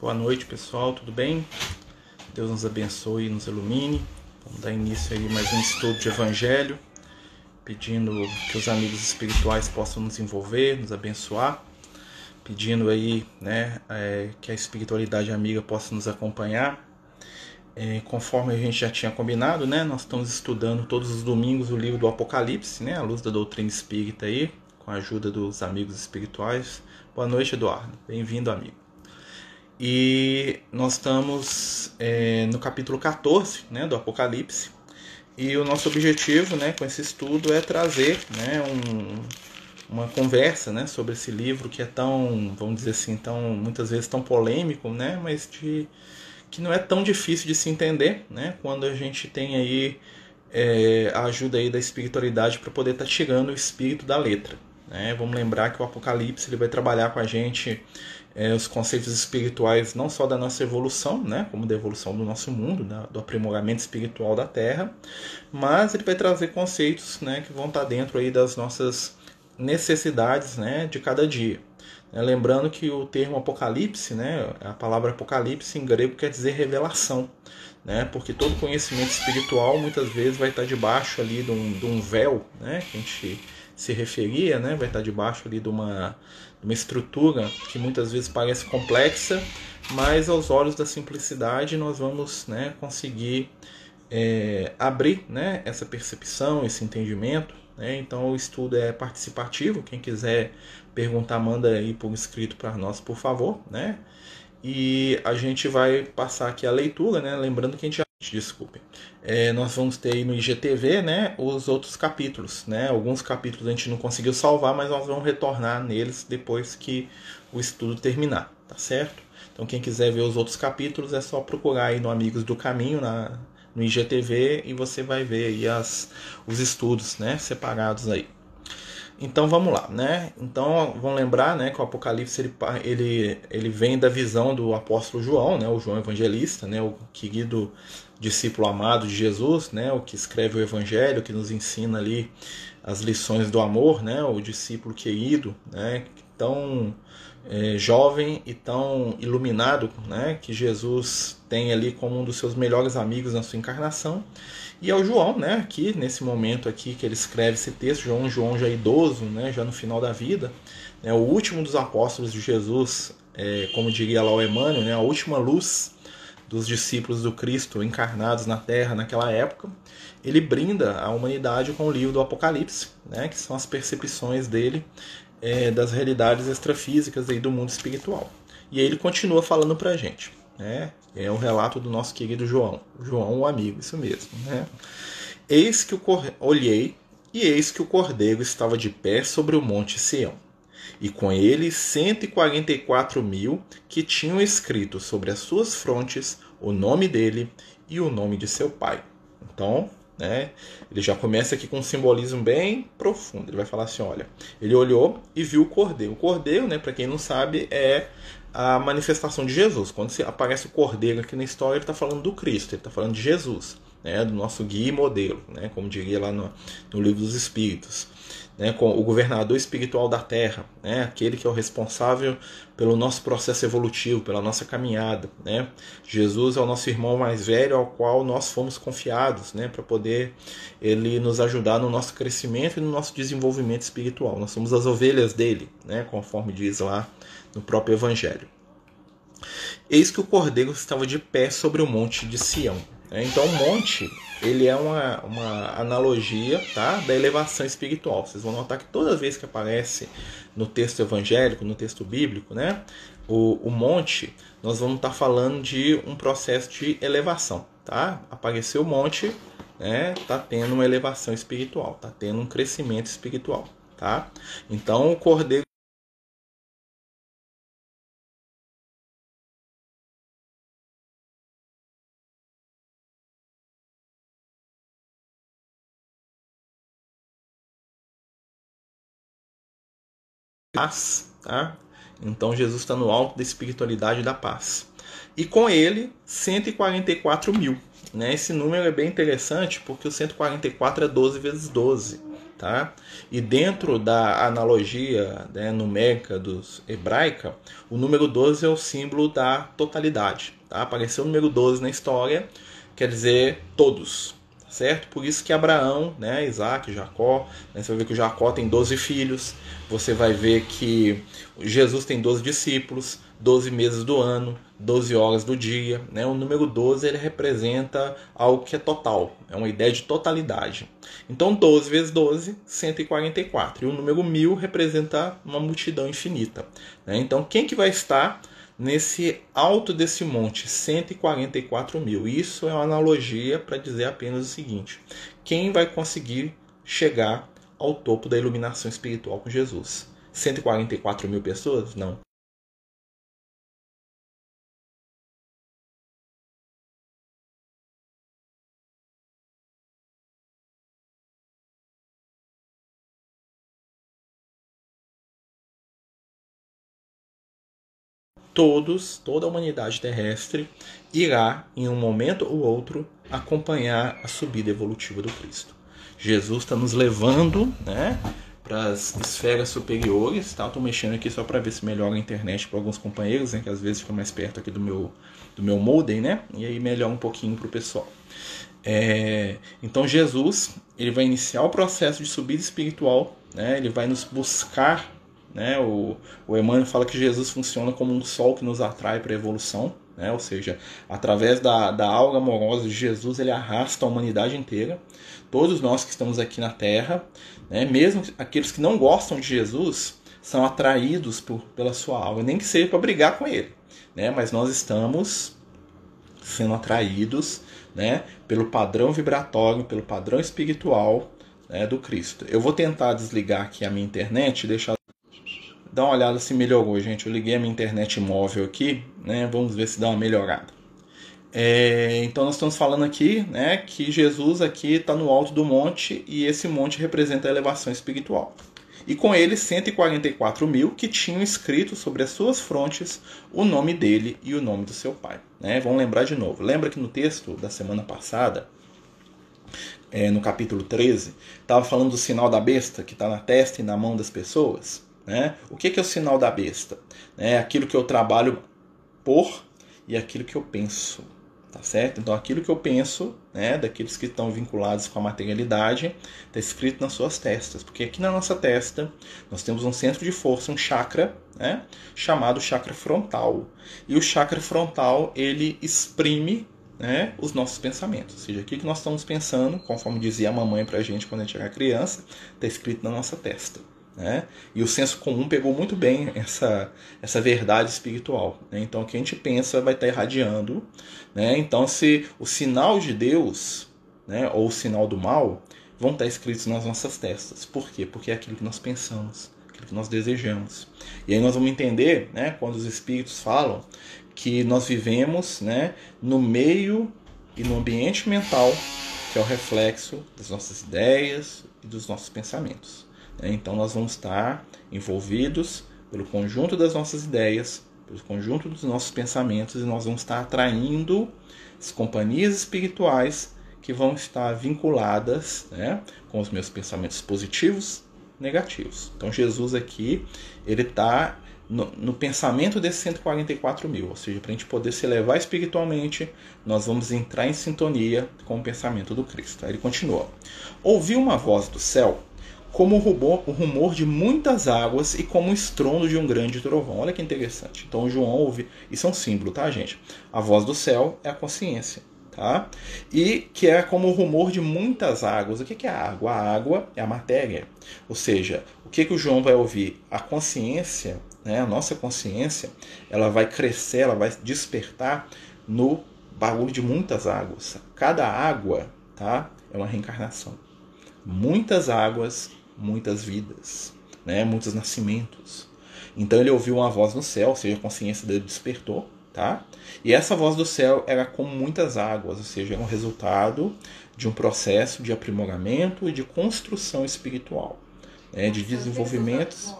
Boa noite, pessoal, tudo bem? Deus nos abençoe e nos ilumine. Vamos dar início aí mais um estudo de Evangelho, pedindo que os amigos espirituais possam nos envolver, nos abençoar, pedindo aí, né, é, que a espiritualidade amiga possa nos acompanhar. É, conforme a gente já tinha combinado, né, nós estamos estudando todos os domingos o livro do Apocalipse, né, a luz da doutrina espírita aí, com a ajuda dos amigos espirituais. Boa noite, Eduardo. Bem-vindo, amigo. E nós estamos é, no capítulo 14 né, do Apocalipse. E o nosso objetivo né, com esse estudo é trazer né, um, uma conversa né, sobre esse livro que é tão, vamos dizer assim, tão, muitas vezes tão polêmico, né, mas de, que não é tão difícil de se entender né, quando a gente tem aí é, a ajuda aí da espiritualidade para poder estar tá tirando o espírito da letra. Né? Vamos lembrar que o Apocalipse ele vai trabalhar com a gente é, os conceitos espirituais não só da nossa evolução, né, como da evolução do nosso mundo, né, do aprimoramento espiritual da Terra, mas ele vai trazer conceitos né, que vão estar dentro aí das nossas necessidades né, de cada dia. É, lembrando que o termo Apocalipse, né, a palavra Apocalipse em grego quer dizer revelação, né, porque todo conhecimento espiritual muitas vezes vai estar debaixo ali de um, de um véu, né, que a gente se referia, né, vai estar debaixo ali de uma, uma estrutura que muitas vezes parece complexa, mas aos olhos da simplicidade nós vamos né, conseguir é, abrir né, essa percepção, esse entendimento. Né? Então o estudo é participativo, quem quiser perguntar, manda aí por escrito para nós, por favor. Né? E a gente vai passar aqui a leitura, né? lembrando que a gente desculpe. É, nós vamos ter aí no IGTV, né, os outros capítulos, né? Alguns capítulos a gente não conseguiu salvar, mas nós vamos retornar neles depois que o estudo terminar, tá certo? Então quem quiser ver os outros capítulos é só procurar aí no Amigos do Caminho na no IGTV e você vai ver aí as, os estudos, né, separados aí. Então vamos lá, né? Então vamos lembrar, né, que o Apocalipse ele, ele, ele vem da visão do apóstolo João, né, o João Evangelista, né, o querido discípulo amado de Jesus, né, o que escreve o Evangelho, que nos ensina ali as lições do amor, né, o discípulo querido, né, tão é, jovem e tão iluminado, né, que Jesus tem ali como um dos seus melhores amigos na sua encarnação. E é o João, né, aqui nesse momento aqui que ele escreve esse texto, João, João já idoso, né, já no final da vida, né, o último dos apóstolos de Jesus, é, como diria lá o Emmanuel, né, a última luz dos discípulos do Cristo encarnados na Terra naquela época, ele brinda a humanidade com o livro do Apocalipse, né, que são as percepções dele é, das realidades extrafísicas aí do mundo espiritual. E aí ele continua falando para a gente. Né? É o relato do nosso querido João. João, o amigo, isso mesmo. Né? Eis que o olhei e eis que o cordeiro estava de pé sobre o monte Sião e com ele 144 mil que tinham escrito sobre as suas frontes o nome dele e o nome de seu pai. Então, né, ele já começa aqui com um simbolismo bem profundo. Ele vai falar assim: olha, ele olhou e viu o cordeiro. O cordeiro, né, para quem não sabe, é a manifestação de Jesus. Quando aparece o cordeiro aqui na história, ele está falando do Cristo, ele está falando de Jesus, né, do nosso guia e modelo, né, como diria lá no, no livro dos Espíritos né, com o governador espiritual da Terra, né, aquele que é o responsável pelo nosso processo evolutivo, pela nossa caminhada. Né. Jesus é o nosso irmão mais velho ao qual nós fomos confiados né, para poder ele nos ajudar no nosso crescimento e no nosso desenvolvimento espiritual. Nós somos as ovelhas dele, né, conforme diz lá no próprio Evangelho. Eis que o cordeiro estava de pé sobre o monte de Sião. Né. Então, monte ele é uma, uma analogia tá, da elevação espiritual. Vocês vão notar que toda vez que aparece no texto evangélico, no texto bíblico, né, o, o monte, nós vamos estar tá falando de um processo de elevação. Tá? Apareceu o monte, né, tá tendo uma elevação espiritual, tá tendo um crescimento espiritual. Tá? Então o cordeiro paz, tá? Então Jesus está no alto da espiritualidade da paz. E com ele, 144 mil. Né? Esse número é bem interessante porque o 144 é 12 vezes 12. tá? E dentro da analogia né, numérica dos hebraica, o número 12 é o símbolo da totalidade, tá? Apareceu o número 12 na história, quer dizer todos, certo? Por isso que Abraão, né, Isaac, Jacó, né, você vai ver que Jacó tem 12 filhos, você vai ver que Jesus tem 12 discípulos, 12 meses do ano, 12 horas do dia. Né? O número 12 ele representa algo que é total, é uma ideia de totalidade. Então 12 vezes 12, 144. E o número 1000 representa uma multidão infinita. Né? Então quem que vai estar nesse alto desse monte, 144 mil. Isso é uma analogia para dizer apenas o seguinte: quem vai conseguir chegar ao topo da iluminação espiritual com Jesus? 144 mil pessoas? Não. Todos, toda a humanidade terrestre irá, em um momento ou outro, acompanhar a subida evolutiva do Cristo. Jesus está nos levando né, para as esferas superiores. Tá? Estou mexendo aqui só para ver se melhora a internet para alguns companheiros, né, que às vezes fica mais perto aqui do meu, do meu modem, né? e aí melhora um pouquinho para o pessoal. É, então Jesus ele vai iniciar o processo de subida espiritual, né? ele vai nos buscar né? O, o Emmanuel fala que Jesus funciona como um sol que nos atrai para a evolução, né? ou seja, através da, da alga amorosa de Jesus, ele arrasta a humanidade inteira. Todos nós que estamos aqui na Terra, né? mesmo aqueles que não gostam de Jesus, são atraídos por, pela sua alga, nem que seja para brigar com ele. Né? Mas nós estamos sendo atraídos né? pelo padrão vibratório, pelo padrão espiritual né? do Cristo. Eu vou tentar desligar aqui a minha internet e deixar dá uma olhada se melhorou, gente. Eu liguei a minha internet móvel aqui, né? Vamos ver se dá uma melhorada. É, então nós estamos falando aqui, né, que Jesus aqui está no alto do monte e esse monte representa a elevação espiritual. E com ele 144 mil que tinham escrito sobre as suas frontes o nome dele e o nome do seu pai. Né? Vamos lembrar de novo. Lembra que no texto da semana passada, é, no capítulo 13, estava falando do sinal da besta que está na testa e na mão das pessoas? Né? O que, que é o sinal da besta? É aquilo que eu trabalho por e aquilo que eu penso. Tá certo? Então, aquilo que eu penso, né, daqueles que estão vinculados com a materialidade, está escrito nas suas testas. Porque aqui na nossa testa nós temos um centro de força, um chakra, né, chamado chakra frontal. E o chakra frontal ele exprime né, os nossos pensamentos. Ou seja, aquilo que nós estamos pensando, conforme dizia a mamãe para a gente quando a gente era criança, está escrito na nossa testa. Né? E o senso comum pegou muito bem essa, essa verdade espiritual. Né? Então, o que a gente pensa vai estar irradiando. Né? Então, se o sinal de Deus né, ou o sinal do mal vão estar escritos nas nossas testas. Por quê? Porque é aquilo que nós pensamos, aquilo que nós desejamos. E aí nós vamos entender, né, quando os espíritos falam, que nós vivemos né, no meio e no ambiente mental que é o reflexo das nossas ideias e dos nossos pensamentos. Né? Então nós vamos estar envolvidos pelo conjunto das nossas ideias, pelo conjunto dos nossos pensamentos e nós vamos estar atraindo as companhias espirituais que vão estar vinculadas né, com os meus pensamentos positivos, negativos. Então Jesus aqui ele está no, no, pensamento desses 144 mil, ou seja, para a gente poder se elevar espiritualmente, nós vamos entrar em sintonia com o pensamento do Cristo. Aí ele continua: ouvi uma voz do céu como o rumor, de muitas águas e como o estrondo de um grande trovão. Olha que interessante. Então João ouve, isso é um símbolo, tá, gente? A voz do céu é a consciência, tá? E que é como o rumor de muitas águas. O que é a água? A água é a matéria. Ou seja, o que, que o João vai ouvir? A consciência, né? a nossa consciência, ela vai crescer, ela vai despertar no barulho de muitas águas. Cada água, tá? É uma reencarnação. Muitas águas muitas vidas, né? muitos nascimentos. Então ele ouviu uma voz no céu, ou seja, a consciência dele despertou, tá? E essa voz do céu era como muitas águas, ou seja, era um resultado de um processo de aprimoramento e de construção espiritual, né? de desenvolvimento.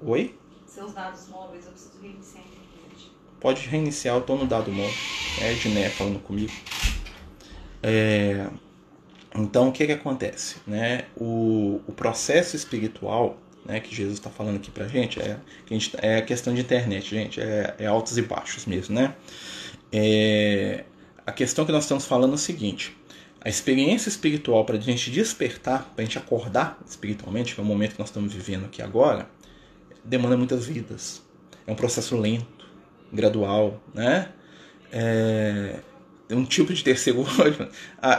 Oi? Seus dados móveis, eu preciso reiniciar. Pode reiniciar, eu estou no dado móvel. É Edné falando comigo. É... Então, o que, que acontece? Né? O, o processo espiritual né, que Jesus está falando aqui para gente é, que a gente é questão de internet, gente, é, é altos e baixos mesmo, né? É, a questão que nós estamos falando é o seguinte: a experiência espiritual para a gente despertar, para a gente acordar espiritualmente, que é o momento que nós estamos vivendo aqui agora, demanda muitas vidas. É um processo lento, gradual, né? É um tipo de terceiro olho.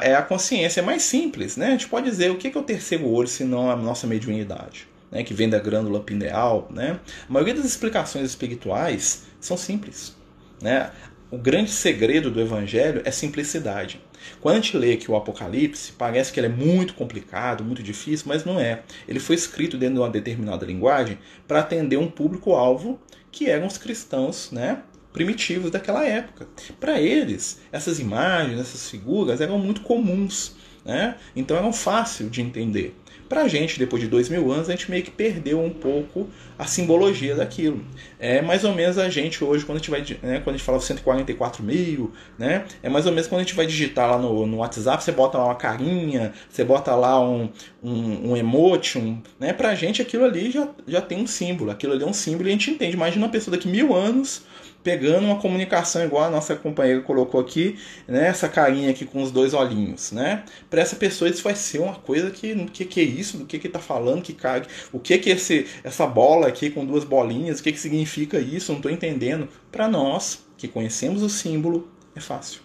É a consciência é mais simples, né? A gente pode dizer o que é o terceiro olho se não a nossa mediunidade, né? Que vem da glândula pineal, né? A maioria das explicações espirituais são simples, né? O grande segredo do evangelho é simplicidade. Quando a gente lê que o Apocalipse, parece que ele é muito complicado, muito difícil, mas não é. Ele foi escrito dentro de uma determinada linguagem para atender um público-alvo que eram os cristãos, né? Primitivos daquela época. Para eles, essas imagens, essas figuras eram muito comuns, né? então eram fáceis de entender. Para a gente, depois de dois mil anos, a gente meio que perdeu um pouco a simbologia daquilo. É mais ou menos a gente hoje, quando a gente vai, né, quando a gente fala 144 mil, né, é mais ou menos quando a gente vai digitar lá no, no WhatsApp, você bota lá uma carinha, você bota lá um, um, um emote, um, né, pra gente aquilo ali já, já tem um símbolo, aquilo ali é um símbolo e a gente entende. Imagina uma pessoa daqui mil anos pegando uma comunicação igual a nossa companheira colocou aqui, né, essa carinha aqui com os dois olhinhos, né? Para essa pessoa isso vai ser uma coisa que que que é isso, do que que tá falando, que cara, o que que esse essa bola aqui com duas bolinhas, o que que significa isso? Não estou entendendo. Para nós que conhecemos o símbolo é fácil,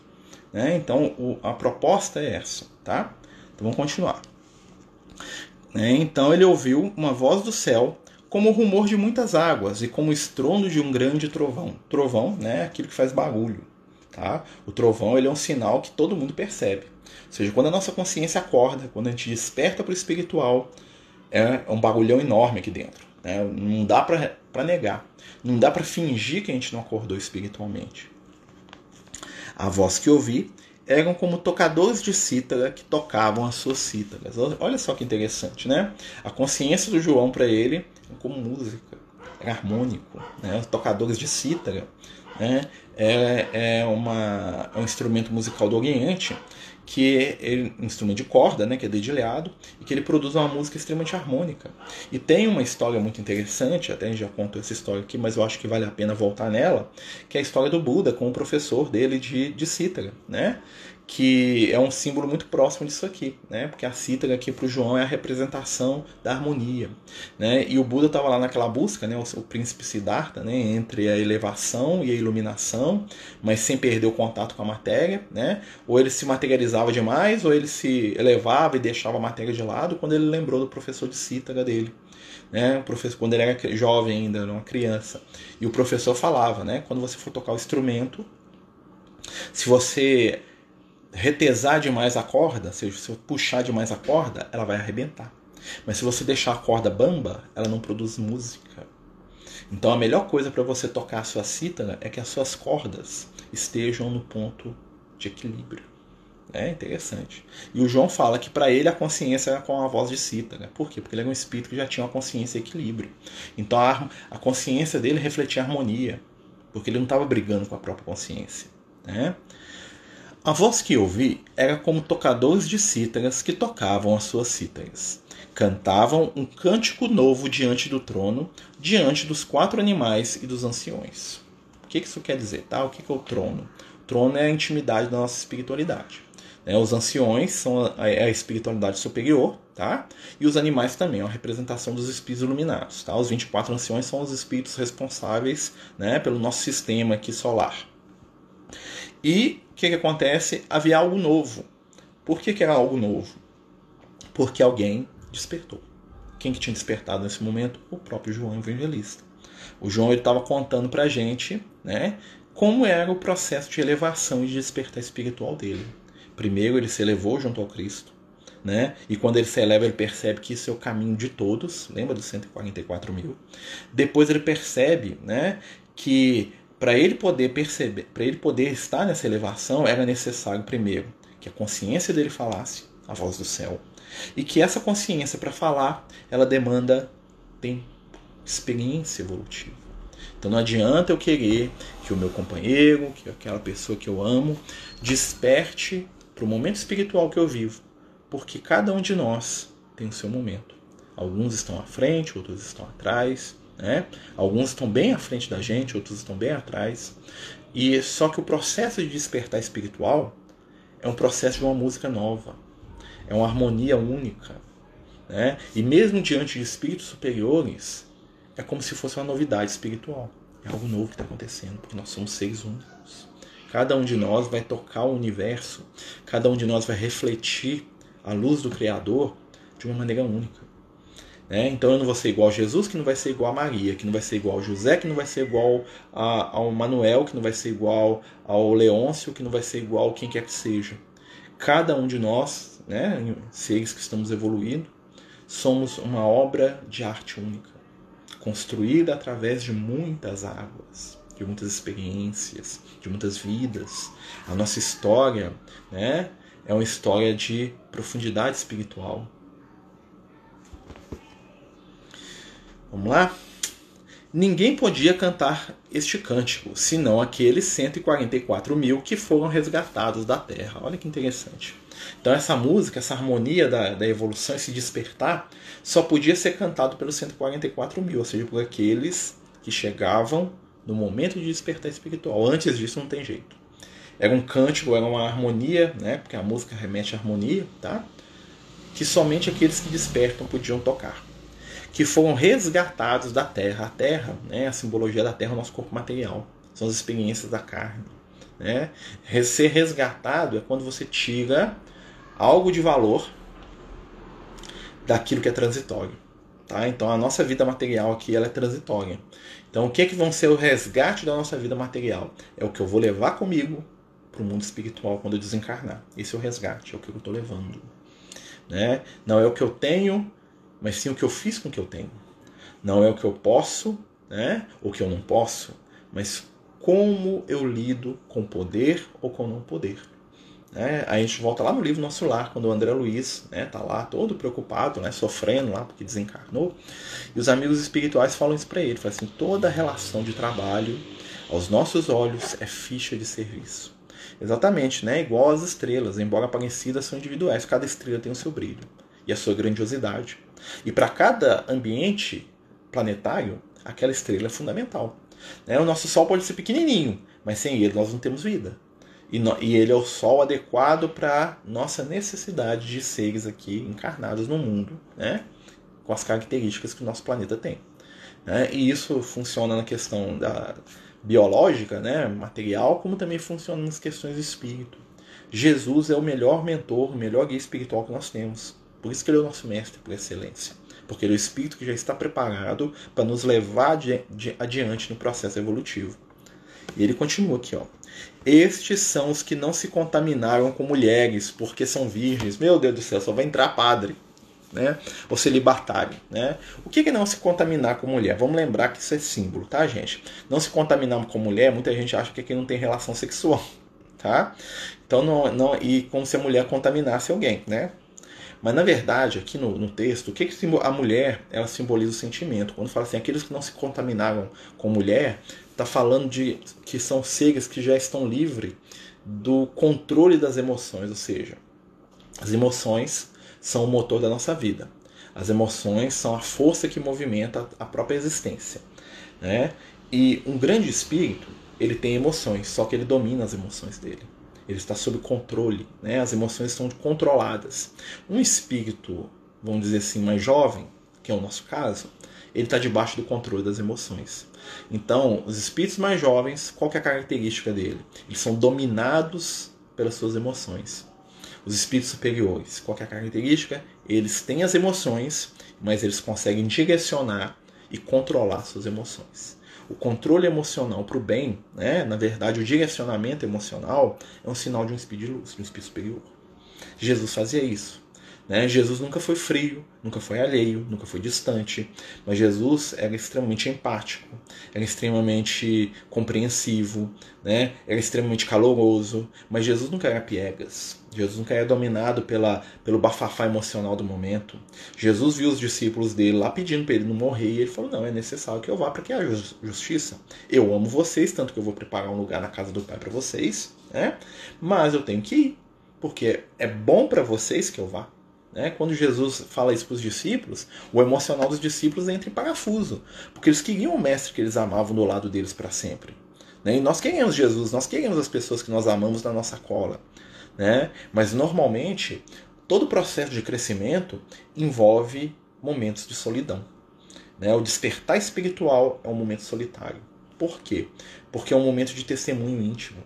né? Então o, a proposta é essa, tá? Então vamos continuar. Né? Então ele ouviu uma voz do céu como o rumor de muitas águas e como o estrondo de um grande trovão. Trovão, né, é aquilo que faz barulho, tá? O trovão ele é um sinal que todo mundo percebe. Ou seja, quando a nossa consciência acorda, quando a gente desperta para o espiritual, é um barulhão enorme aqui dentro. Né? Não dá para negar. Não dá para fingir que a gente não acordou espiritualmente. A voz que ouvi eram como tocadores de cítara que tocavam as suas cítaras. Olha só que interessante, né? A consciência do João para ele como música, é harmônico, né? Tocadores de cítara, né? É, é, uma, é um instrumento musical do Oriente que é um instrumento de corda, né, que é dedilhado, e que ele produz uma música extremamente harmônica. E tem uma história muito interessante, até a gente já contou essa história aqui, mas eu acho que vale a pena voltar nela, que é a história do Buda com o professor dele de, de cítara, né? Que é um símbolo muito próximo disso aqui, né? Porque a cítara aqui para o João é a representação da harmonia, né? E o Buda estava lá naquela busca, né? O, o príncipe Siddhartha, né? Entre a elevação e a iluminação, mas sem perder o contato com a matéria, né? Ou ele se materializava demais, ou ele se elevava e deixava a matéria de lado. Quando ele lembrou do professor de cítara dele, né? O professor quando ele era jovem ainda, era uma criança, e o professor falava, né? Quando você for tocar o instrumento, se você retesar demais a corda, se você puxar demais a corda, ela vai arrebentar. Mas se você deixar a corda bamba, ela não produz música. Então a melhor coisa para você tocar a sua cítara é que as suas cordas estejam no ponto de equilíbrio. É interessante. E o João fala que para ele a consciência era com a voz de cítara. Por quê? Porque ele era um espírito que já tinha uma consciência e equilíbrio. Então a, a consciência dele refletia harmonia. Porque ele não estava brigando com a própria consciência. Né? A voz que ouvi era como tocadores de cítaras que tocavam as suas cítaras. Cantavam um cântico novo diante do trono, diante dos quatro animais e dos anciões. O que isso quer dizer? Tá? O que é o trono? O trono é a intimidade da nossa espiritualidade. Né? Os anciões são a, espiritualidade superior, tá? E os animais também, é a representação dos espíritos iluminados, tá? Os 24 anciões são os espíritos responsáveis, né, pelo nosso sistema aqui solar. E que, que acontece? Havia algo novo. Por que, que era algo novo? Porque alguém despertou. Quem que tinha despertado nesse momento? O próprio João Evangelista. O João estava contando para a gente né, como era o processo de elevação e de despertar espiritual dele. Primeiro ele se elevou junto ao Cristo. Né? E quando ele se eleva, ele percebe que isso é o caminho de todos. Lembra dos 144 mil? Depois ele percebe né, que para ele poder perceber, para ele poder estar nessa elevação, era necessário primeiro que a consciência dele falasse a voz do céu e que essa consciência para falar, ela demanda tempo, experiência evolutiva. Então não adianta eu querer que o meu companheiro, que aquela pessoa que eu amo, desperte para o momento espiritual que eu vivo, porque cada um de nós tem o seu momento. Alguns estão à frente, outros estão atrás, né? Alguns estão bem à frente da gente, outros estão bem atrás. E só que o processo de despertar espiritual é um processo de uma música nova, é uma harmonia única, né? E mesmo diante de espíritos superiores, é como se fosse uma novidade espiritual. É algo novo que está acontecendo, porque nós somos seres únicos. Cada um de nós vai tocar o universo, cada um de nós vai refletir a luz do Criador de uma maneira única. Né? Então eu não vou ser igual a Jesus, que não vai ser igual a Maria, que não vai ser igual a José, que não vai ser igual a, ao Manuel, que não vai ser igual ao Leôncio, que não vai ser igual a quem quer que seja. Cada um de nós, né, seres que estamos evoluindo, somos uma obra de arte única, construída através de muitas águas, de muitas experiências, de muitas vidas. A nossa história né, é uma história de profundidade espiritual, Vamos lá? Ninguém podia cantar este cântico, senão aqueles 144 mil que foram resgatados da terra. Olha que interessante. Então, essa música, essa harmonia da, da evolução, esse despertar, só podia ser cantado pelos 144 mil, ou seja, por aqueles que chegavam no momento de despertar espiritual. Antes disso, não tem jeito. Era um cântico, era uma harmonia, né? porque a música remete à harmonia, tá? que somente aqueles que despertam podiam tocar que foram resgatados da terra. A terra, né, a simbologia da terra é o nosso corpo material, são as experiências da carne. Né? Ser resgatado é quando você tira algo de valor daquilo que é transitório. Tá? Então a nossa vida material aqui ela é transitória. Então o que, é que vão ser o resgate da nossa vida material? É o que eu vou levar comigo para o mundo espiritual quando eu desencarnar. Esse é o resgate, é o que eu estou levando. Né? Não é o que eu tenho, mas sim o que eu fiz com o que eu tenho. Não é o que eu posso, né, o que eu não posso, mas como eu lido com poder ou com não poder. Né? A gente volta lá no livro Nosso Lar, quando o André Luiz está né, tá lá todo preocupado, né, sofrendo lá porque desencarnou, e os amigos espirituais falam isso para ele, falam assim, toda relação de trabalho, aos nossos olhos, é ficha de serviço. Exatamente, né? igual as estrelas, embora parecidas, são individuais, cada estrela tem o seu brilho e a sua grandiosidade. E para cada ambiente planetário, aquela estrela é fundamental. Né? O nosso Sol pode ser pequenininho, mas sem ele nós não temos vida. E, no, e ele é o Sol adequado para nossa necessidade de seres aqui encarnados no mundo, né? com as características que o nosso planeta tem. Né? E isso funciona na questão da biológica, né? material, como também funciona nas questões do espírito. Jesus é o melhor mentor, o melhor guia espiritual que nós temos. Por isso que ele é o nosso mestre por excelência. Porque ele é o espírito que já está preparado para nos levar adiante no processo evolutivo. E ele continua aqui, ó. Estes são os que não se contaminaram com mulheres, porque são virgens. Meu Deus do céu, só vai entrar padre. Né? Ou celibatário. Né? O que é não se contaminar com mulher? Vamos lembrar que isso é símbolo, tá, gente? Não se contaminar com mulher, muita gente acha que aqui não tem relação sexual. Tá? Então, não, não, e como se a mulher contaminasse alguém, né? Mas na verdade, aqui no, no texto, o que, que a mulher ela simboliza o sentimento? Quando fala assim, aqueles que não se contaminaram com mulher, está falando de que são seres que já estão livres do controle das emoções, ou seja, as emoções são o motor da nossa vida. As emoções são a força que movimenta a própria existência. Né? E um grande espírito, ele tem emoções, só que ele domina as emoções dele ele está sob controle, né? as emoções estão controladas. Um espírito, vamos dizer assim, mais jovem, que é o nosso caso, ele está debaixo do controle das emoções. Então, os espíritos mais jovens, qual é a característica dele? Eles são dominados pelas suas emoções. Os espíritos superiores, qual é a característica? Eles têm as emoções, mas eles conseguem direcionar e controlar suas emoções o controle emocional para o bem, né, na verdade, o direcionamento emocional é um sinal de um espírito de luz, de um espírito superior. Jesus fazia isso. Né? Jesus nunca foi frio, nunca foi alheio, nunca foi distante, mas Jesus era extremamente empático, era extremamente compreensivo, né? era extremamente caloroso, mas Jesus nunca era piegas. Jesus nunca era dominado pela, pelo bafafá emocional do momento. Jesus viu os discípulos dele lá pedindo para ele não morrer e ele falou: Não, é necessário que eu vá para que haja justiça. Eu amo vocês, tanto que eu vou preparar um lugar na casa do Pai para vocês, né? mas eu tenho que ir, porque é bom para vocês que eu vá. Né? Quando Jesus fala isso para os discípulos, o emocional dos discípulos entra em parafuso, porque eles queriam o mestre que eles amavam do lado deles para sempre. Né? E nós queremos Jesus, nós queremos as pessoas que nós amamos na nossa cola. Né? Mas normalmente, todo processo de crescimento envolve momentos de solidão. Né? O despertar espiritual é um momento solitário. Por quê? Porque é um momento de testemunho íntimo.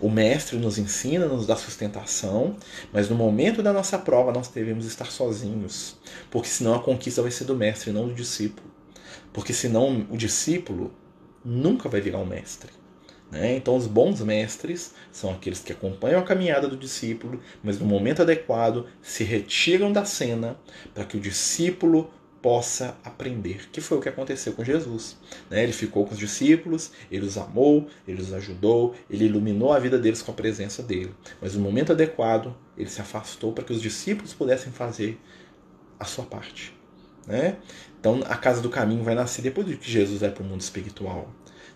O mestre nos ensina, nos dá sustentação, mas no momento da nossa prova nós devemos estar sozinhos, porque senão a conquista vai ser do mestre, não do discípulo. Porque senão o discípulo nunca vai virar um mestre. Né? Então, os bons mestres são aqueles que acompanham a caminhada do discípulo, mas no momento adequado se retiram da cena para que o discípulo possa aprender, que foi o que aconteceu com Jesus. Né? Ele ficou com os discípulos, ele os amou, ele os ajudou, ele iluminou a vida deles com a presença dele. Mas no momento adequado, ele se afastou para que os discípulos pudessem fazer a sua parte. Né? Então, a casa do caminho vai nascer depois de que Jesus vai para o mundo espiritual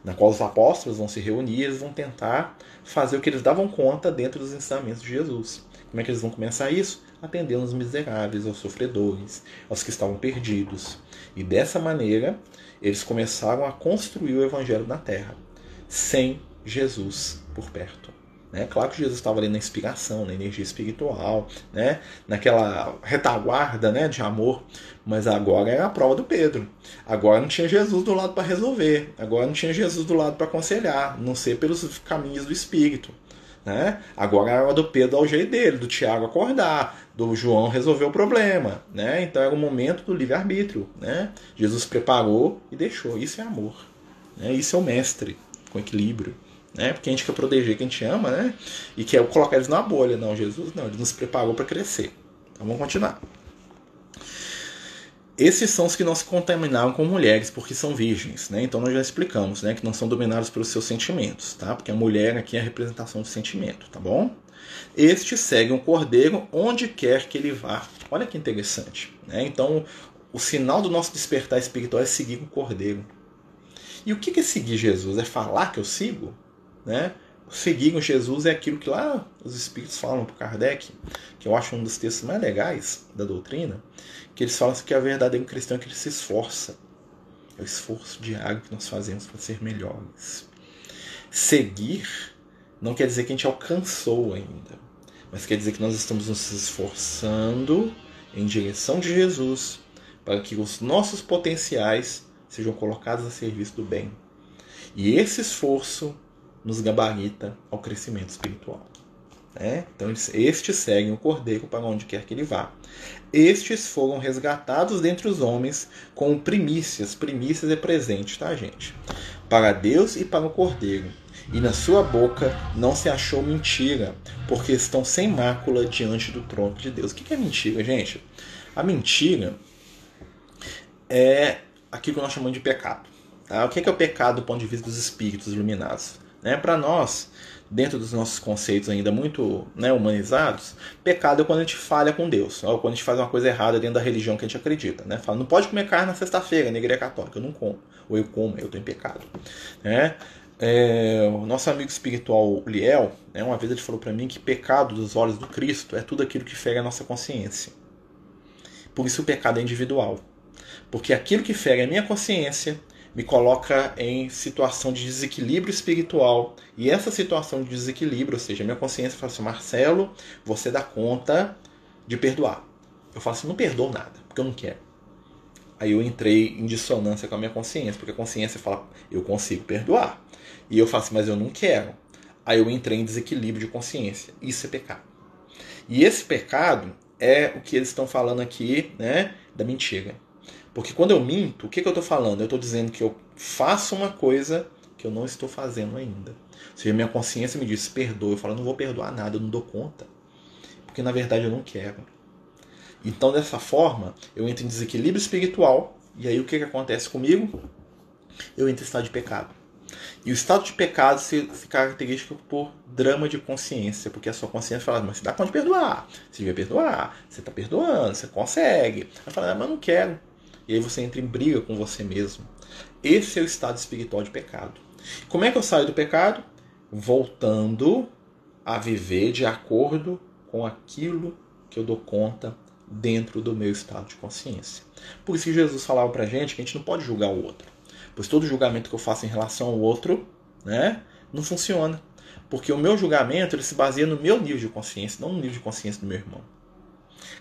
na qual os apóstolos vão se reunir e eles vão tentar fazer o que eles davam conta dentro dos ensinamentos de Jesus. Como é que eles vão começar isso? Atendendo os miseráveis, aos sofredores, aos que estavam perdidos. E dessa maneira, eles começaram a construir o evangelho na terra, sem Jesus por perto. Né? Claro que Jesus estava ali na inspiração, na energia espiritual, né? naquela retaguarda né? de amor, mas agora era a prova do Pedro. Agora não tinha Jesus do lado para resolver, agora não tinha Jesus do lado para aconselhar, não ser pelos caminhos do Espírito. Né? Agora era do Pedro ao jeito dele, do Tiago acordar, do João resolver o problema. Né? Então era o momento do livre-arbítrio. Né? Jesus preparou e deixou. Isso é amor. Né? Isso é o mestre, com equilíbrio né? Porque a gente quer proteger quem te ama, né? E quer colocar eles numa bolha. Não, Jesus não, ele nos preparou para crescer. Então vamos continuar. Esses são os que não se contaminaram com mulheres, porque são virgens, né? Então nós já explicamos, né? Que não são dominados pelos seus sentimentos, tá? Porque a mulher aqui é a representação do sentimento, tá bom? Estes seguem o cordeiro onde quer que ele vá. Olha que interessante, né? Então o sinal do nosso despertar espiritual é seguir o cordeiro. E o que é seguir Jesus? É falar que eu sigo? Né? Seguir Jesus é aquilo que lá os espíritos falam para Kardec, que eu acho um dos textos mais legais da doutrina, que eles falam que a verdadeiro cristão é que ele se esforça. É o esforço diário que nós fazemos para ser melhores. Seguir não quer dizer que a gente alcançou ainda, mas quer dizer que nós estamos nos esforçando em direção de Jesus para que os nossos potenciais sejam colocados a serviço do bem. E esse esforço nos gabarita ao crescimento espiritual. Né? Então, estes seguem o cordeiro para onde quer que ele vá. Estes foram resgatados dentre os homens com primícias. Primícias é presente, tá, gente? Para Deus e para o cordeiro. E na sua boca não se achou mentira, porque estão sem mácula diante do trono de Deus. O que é mentira, gente? A mentira é aquilo que nós chamamos de pecado. Tá? O que é, o pecado do ponto de vista dos espíritos iluminados? Né? Para nós, dentro dos nossos conceitos ainda muito né, humanizados, pecado é quando a gente falha com Deus, ou quando a gente faz uma coisa errada dentro da religião que a gente acredita. Né? Fala, não pode comer carne na sexta-feira, na igreja católica, eu não como, ou eu como, eu estou em pecado. Né? É, o nosso amigo espiritual Liel, né, uma vez ele falou para mim que pecado dos olhos do Cristo é tudo aquilo que fere a nossa consciência. Por isso o pecado é individual. Porque aquilo que fere a minha consciência me coloca em situação de desequilíbrio espiritual. E essa situação de desequilíbrio, ou seja, minha consciência fala assim: Marcelo, você dá conta de perdoar. Eu falo assim: não perdoo nada, porque eu não quero. Aí eu entrei em dissonância com a minha consciência, porque a consciência fala: eu consigo perdoar. E eu falo assim: mas eu não quero. Aí eu entrei em desequilíbrio de consciência. Isso é pecado. E esse pecado é o que eles estão falando aqui, né, da mentira. Porque quando eu minto, o que, que eu estou falando? Eu estou dizendo que eu faço uma coisa que eu não estou fazendo ainda. Ou seja, minha consciência me diz, perdoa. Eu falo, não vou perdoar nada, eu não dou conta. Porque na verdade eu não quero. Então, dessa forma, eu entro em desequilíbrio espiritual. E aí o que, que acontece comigo? Eu entro em estado de pecado. E o estado de pecado se, se caracteriza por drama de consciência, porque a sua consciência fala, mas você dá conta de perdoar, você devia perdoar, você está perdoando, você consegue. Aí fala, ah, mas eu não quero. E aí você entra em briga com você mesmo. Esse é o estado espiritual de pecado. Como é que eu saio do pecado? Voltando a viver de acordo com aquilo que eu dou conta dentro do meu estado de consciência. Por isso que Jesus falava pra gente que a gente não pode julgar o outro. Pois todo julgamento que eu faço em relação ao outro, né, não funciona. Porque o meu julgamento ele se baseia no meu nível de consciência, não no nível de consciência do meu irmão.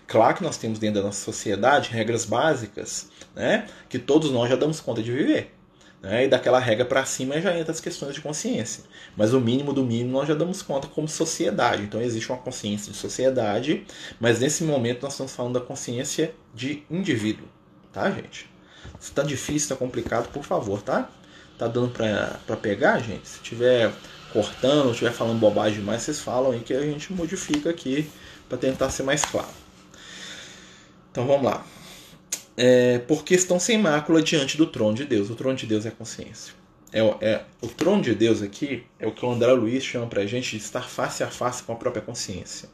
Claro que nós temos dentro da nossa sociedade regras básicas, né, que todos nós já damos conta de viver. Né, e daquela regra para cima já entra as questões de consciência. Mas o mínimo do mínimo nós já damos conta como sociedade. Então existe uma consciência de sociedade, mas nesse momento nós estamos falando da consciência de indivíduo. Tá, gente? Se tá difícil, tá complicado, por favor, tá? Tá dando pra, pra pegar, gente? Se tiver cortando, estiver falando bobagem demais, vocês falam aí que a gente modifica aqui para tentar ser mais claro. Então vamos lá. É, porque estão sem mácula diante do trono de Deus. O trono de Deus é a consciência. É, é, o trono de Deus aqui é o que o André Luiz chama pra gente de estar face a face com a própria consciência.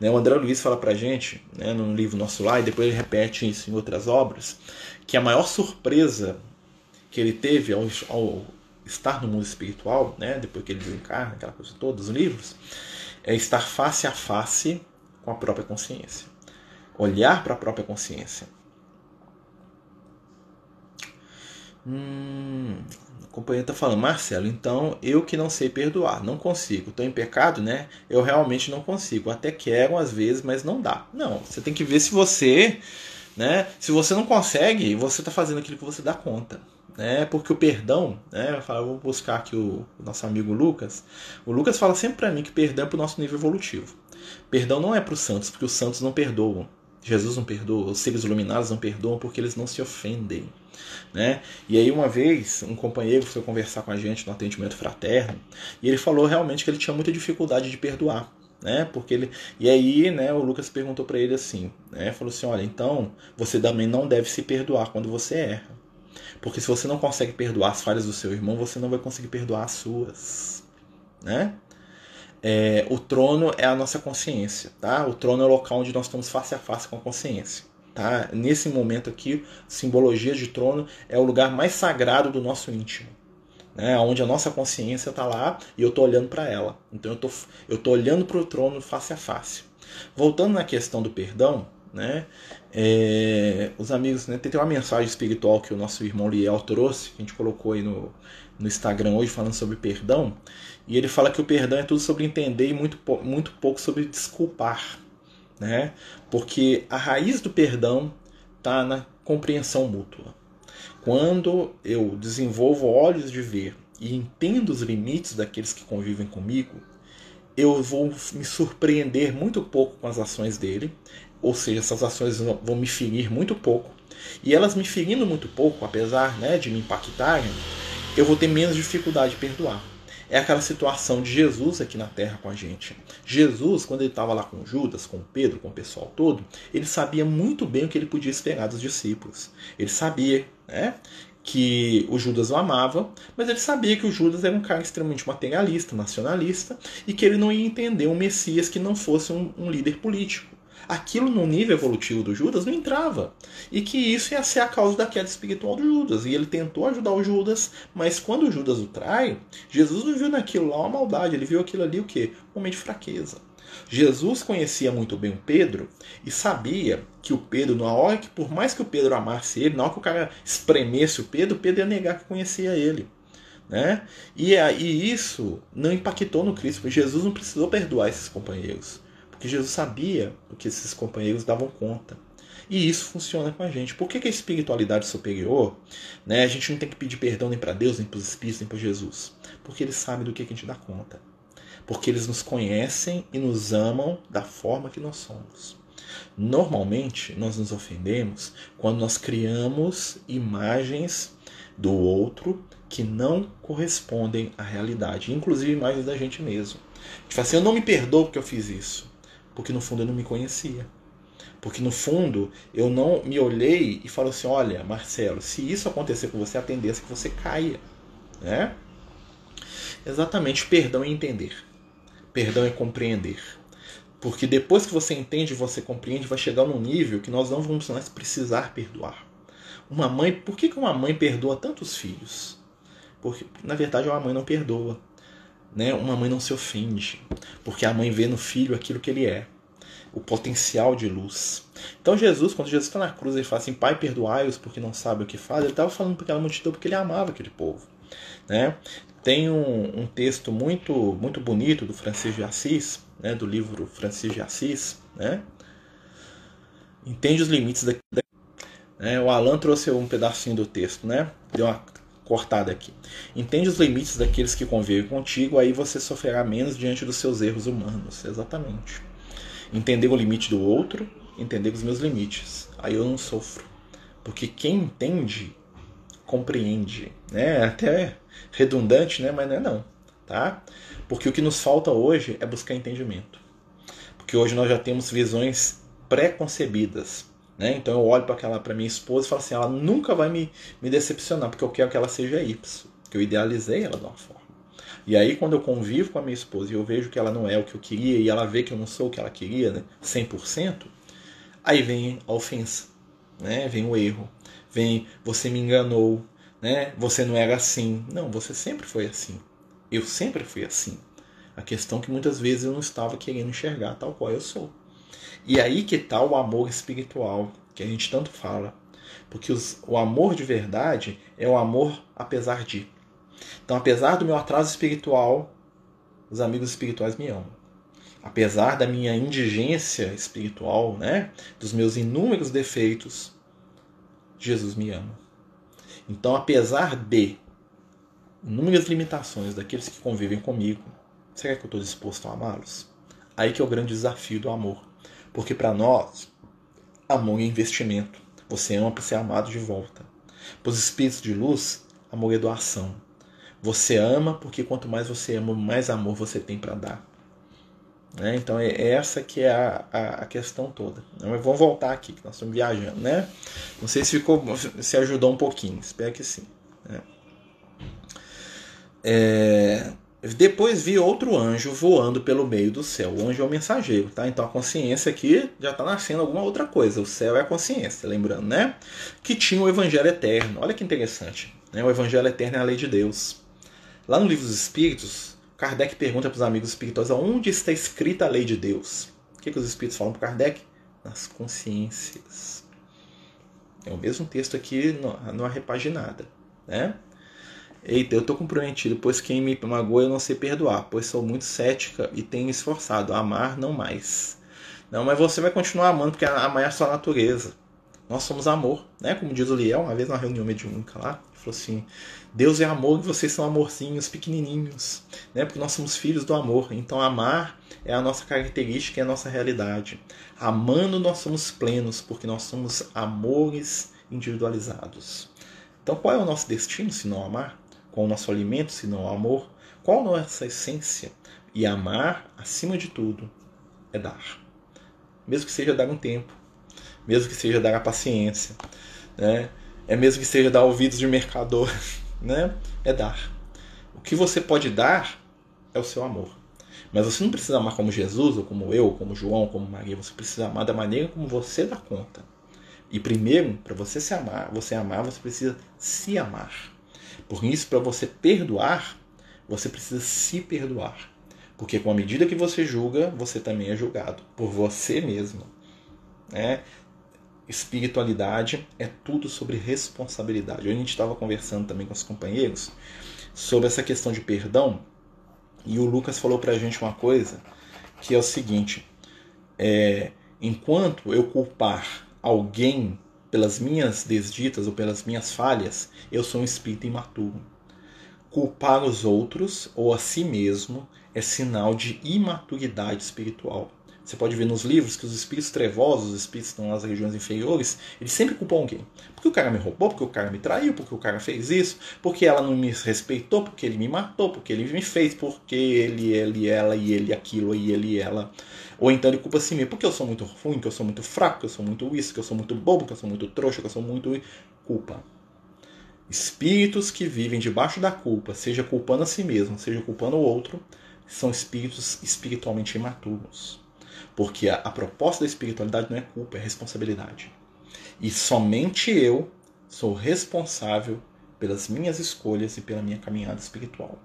Né? O André Luiz fala pra gente, né, no livro nosso lá, e depois ele repete isso em outras obras, que a maior surpresa que ele teve ao, ao estar no mundo espiritual, né, depois que ele desencarna, aquela coisa toda, os livros, é estar face a face com a própria consciência. Olhar para a própria consciência. Hum, o companheiro está falando, Marcelo, então eu que não sei perdoar, não consigo. Estou em pecado, né? Eu realmente não consigo. Até quero às vezes, mas não dá. Não, você tem que ver se você, né? Se você não consegue, você está fazendo aquilo que você dá conta né? Porque o perdão, né? Eu, falo, eu vou buscar aqui o, o, nosso amigo Lucas. O Lucas fala sempre para mim que perdão é para o nosso nível evolutivo. Perdão não é para os santos, porque os santos não perdoam. Jesus não perdoa, os seres iluminados não perdoam porque eles não se ofendem. Né? E aí uma vez um companheiro foi conversar com a gente no atendimento fraterno e ele falou realmente que ele tinha muita dificuldade de perdoar, né? Porque ele e aí, né? O Lucas perguntou para ele assim, né? Falou assim, olha, então você também não deve se perdoar quando você erra. Porque se você não consegue perdoar as falhas do seu irmão, você não vai conseguir perdoar as suas. Né? É, o trono é a nossa consciência, tá? O trono é o local onde nós estamos face a face com a consciência, tá? Nesse momento aqui, simbologia de trono é o lugar mais sagrado do nosso íntimo, né? Onde a nossa consciência está lá e eu estou olhando para ela. Então eu tô, eu tô olhando para o trono face a face. Voltando na questão do perdão, né? É, os amigos, né, tem uma mensagem espiritual que o nosso irmão Liel trouxe, que a gente colocou aí no, no Instagram hoje falando sobre perdão, e ele fala que o perdão é tudo sobre entender e muito, muito pouco sobre desculpar, né? Porque a raiz do perdão está na compreensão mútua. Quando eu desenvolvo olhos de ver e entendo os limites daqueles que convivem comigo, eu vou me surpreender muito pouco com as ações dele, ou seja, essas ações vão me ferir muito pouco. E elas me ferindo muito pouco, apesar né, de me impactarem, eu vou ter menos dificuldade de perdoar. É aquela situação de Jesus aqui na terra com a gente. Jesus, quando ele estava lá com Judas, com Pedro, com o pessoal todo, ele sabia muito bem o que ele podia esperar dos discípulos. Ele sabia né, que o Judas o amava, mas ele sabia que o Judas era um cara extremamente materialista, nacionalista, e que ele não ia entender um Messias que não fosse um, um líder político aquilo no nível evolutivo do Judas não entrava. E que isso ia ser a causa da queda espiritual do Judas. E ele tentou ajudar o Judas, mas quando o Judas o trai, Jesus não viu naquilo lá uma maldade, ele viu aquilo ali o quê? Um momento de fraqueza. Jesus conhecia muito bem o Pedro e sabia que o Pedro, na hora que, por mais que o Pedro amasse ele, na hora que o cara espremesse o Pedro, o Pedro ia negar que conhecia ele. Né? E, e isso não impactou no Cristo, porque Jesus não precisou perdoar esses companheiros. Porque Jesus sabia o que esses companheiros davam conta. E isso funciona com a gente. Por que, que a espiritualidade superior, né, a gente não tem que pedir perdão nem para Deus, nem para os Espíritos, nem para Jesus? Porque eles sabem do que, que a gente dá conta. Porque eles nos conhecem e nos amam da forma que nós somos. Normalmente, nós nos ofendemos quando nós criamos imagens do outro que não correspondem à realidade, inclusive imagens da gente mesmo. Fala assim: eu não me perdoo porque eu fiz isso. Porque no fundo eu não me conhecia. Porque no fundo eu não me olhei e falo assim: olha, Marcelo, se isso acontecer com você, a tendência é que você caia. Né? Exatamente, perdão é entender. Perdão é compreender. Porque depois que você entende você compreende, vai chegar num nível que nós não vamos mais precisar perdoar. Uma mãe, por que uma mãe perdoa tantos filhos? Porque, na verdade, uma mãe não perdoa né, uma mãe não se ofende, porque a mãe vê no filho aquilo que ele é. o potencial de luz. Então Jesus, quando Jesus está na cruz, ele fala assim, Pai, perdoai-os porque não sabe o que faz, ele estava falando para aquela multidão porque ele amava aquele povo. Né? Tem um, um, texto muito, muito bonito do Francisco de Assis, né, do livro Francisco de Assis, né? Entende os limites da. Né? O Alan trouxe um pedacinho do texto, né? Deu uma cortada aqui. Entende os limites daqueles que convivem contigo, aí você sofrerá menos diante dos seus erros humanos. Exatamente. Entender o limite do outro, entender os meus limites. Aí eu não sofro. Porque quem entende, compreende. Né? Até redundante, né? mas não é não. Tá? Porque o que nos falta hoje é buscar entendimento. Porque hoje nós já temos visões pré-concebidas. Né? Então eu olho para minha esposa e falo assim, ela nunca vai me, me decepcionar, porque eu quero que ela seja Y, que eu idealizei ela de uma forma. E aí quando eu convivo com a minha esposa e eu vejo que ela não é o que eu queria e ela vê que eu não sou o que ela queria, né? 100%, aí vem a ofensa, né? Vem o erro, vem você me enganou, né? Você não era assim. Não, você sempre foi assim. Eu sempre fui assim. A questão é que muitas vezes eu não estava querendo enxergar tal qual eu sou. E aí que está o amor espiritual, que a gente tanto fala. Porque os, o amor de verdade é o amor apesar de. Então, apesar do meu atraso espiritual, os amigos espirituais me amam. Apesar da minha indigência espiritual, né, dos meus inúmeros defeitos, Jesus me ama. Então, apesar de inúmeras limitações daqueles que convivem comigo, será que eu estou disposto a amá-los? Aí que é o grande desafio do amor. Porque para nós, amor é investimento. Você ama para ser amado de volta. Para os espíritos de luz, amor é doação. Você ama porque quanto mais você ama, mais amor você tem para dar. Né? Então é essa que é a, a, a, questão toda. Mas vamos voltar aqui, que nós estamos viajando, né? Não sei se ficou, se ajudou um pouquinho, espero que sim. Né? É, depois vi outro anjo voando pelo meio do céu. O anjo é o mensageiro, tá? Então a consciência aqui já está nascendo alguma outra coisa. O céu é a consciência, lembrando, né? Que tinha o evangelho eterno. Olha que interessante. Né? O evangelho eterno é a lei de Deus. Lá no livro dos Espíritos, Kardec pergunta para os amigos espirituais onde está escrita a lei de Deus. O que, que os espíritos falam para Kardec? Nas consciências. É o mesmo texto aqui numa repaginada, né? Eita, eu estou comprometido, pois quem me magoa eu não sei perdoar, pois sou muito cética e tenho esforçado amar não mais. Não, mas você vai continuar amando porque amar é a sua natureza. Nós somos amor, né? Como diz o Liel, uma vez na reunião mediúnica lá, ele falou assim: Deus é amor e vocês são amorzinhos pequenininhos, né? Porque nós somos filhos do amor. Então amar é a nossa característica, é a nossa realidade. Amando nós somos plenos, porque nós somos amores individualizados. Então qual é o nosso destino se não amar? Qual o nosso alimento, se não o amor? Qual a nossa essência? E amar, acima de tudo, é dar. Mesmo que seja dar um tempo, mesmo que seja dar a paciência, né? é mesmo que seja dar ouvidos de mercador, né? é dar. O que você pode dar é o seu amor. Mas você não precisa amar como Jesus, ou como eu, ou como João, ou como Maria. Você precisa amar da maneira como você dá conta. E primeiro, para você se amar, você amar, você precisa se amar. Por isso, para você perdoar, você precisa se perdoar. Porque com a medida que você julga, você também é julgado por você mesmo. Né? Espiritualidade é tudo sobre responsabilidade. a gente estava conversando também com os companheiros sobre essa questão de perdão e o Lucas falou para a gente uma coisa que é o seguinte: é, enquanto eu culpar alguém pelas minhas desditas ou pelas minhas falhas, eu sou um espírito imaturo. Culpar os outros ou a si mesmo é sinal de imaturidade espiritual. Você pode ver nos livros que os espíritos trevosos, os espíritos que estão nas regiões inferiores, eles sempre culpam alguém. Porque o cara me roubou, porque o cara me traiu, porque o cara fez isso, porque ela não me respeitou, porque ele me matou, porque ele me fez, porque ele, ele, ela e ele aquilo e ele ela. Ou então ele culpa assim mesmo, porque eu sou muito ruim, que eu sou muito fraco, que eu sou muito isso, que eu sou muito bobo, que eu sou muito trouxa, que eu sou muito. Culpa. Espíritos que vivem debaixo da culpa, seja culpando a si mesmo, seja culpando o outro, são espíritos espiritualmente imaturos. Porque a, a proposta da espiritualidade não é culpa, é responsabilidade. E somente eu sou responsável pelas minhas escolhas e pela minha caminhada espiritual.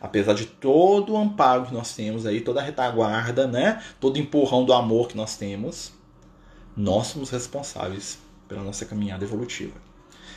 Apesar de todo o amparo que nós temos aí, toda a retaguarda, né? todo o empurrão do amor que nós temos, nós somos responsáveis pela nossa caminhada evolutiva.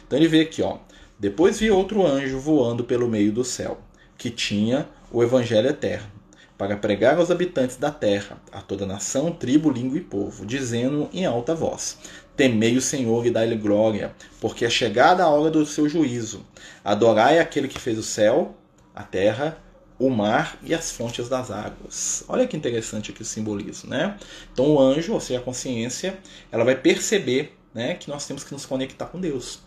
Então ele vê aqui, ó. Depois vi outro anjo voando pelo meio do céu, que tinha o evangelho eterno, para pregar aos habitantes da terra, a toda nação, tribo, língua e povo, dizendo em alta voz: Temei o Senhor e dai-lhe glória, porque é chegada a hora do seu juízo. Adorai aquele que fez o céu, a terra, o mar e as fontes das águas. Olha que interessante aqui o simbolismo, né? Então o anjo, ou seja, a consciência, ela vai perceber, né, que nós temos que nos conectar com Deus.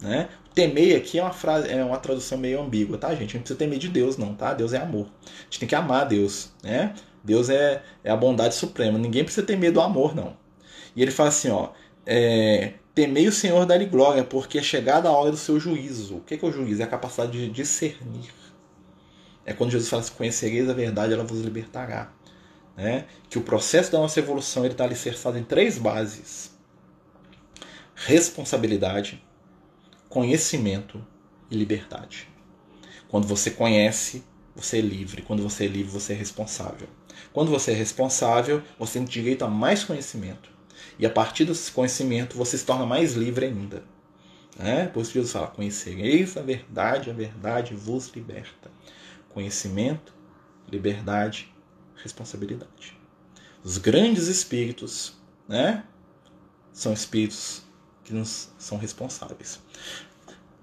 Né? Temer aqui é uma frase, é uma tradução meio ambígua, tá, gente? Não precisa temer de Deus, não, tá? Deus é amor. A gente tem que amar Deus, né? Deus é, é a bondade suprema. Ninguém precisa ter medo do amor, não. E ele fala assim, ó, é, temei o Senhor dá-lhe glória, porque é chegada a hora do seu juízo. O que é, o juízo? É a capacidade de discernir. É quando Jesus fala assim, conhecereis a verdade, ela vos libertará. Né? Que o processo da nossa evolução está alicerçado em três bases. Responsabilidade, conhecimento e liberdade. Quando você conhece, você é livre. Quando você é livre, você é responsável. Quando você é responsável, você tem direito a mais conhecimento. E a partir desse conhecimento, você se torna mais livre ainda. É? Por isso Jesus fala: Conhecereis a verdade, a verdade vos liberta. Conhecimento, liberdade, responsabilidade. Os grandes espíritos né, são espíritos que nos são responsáveis.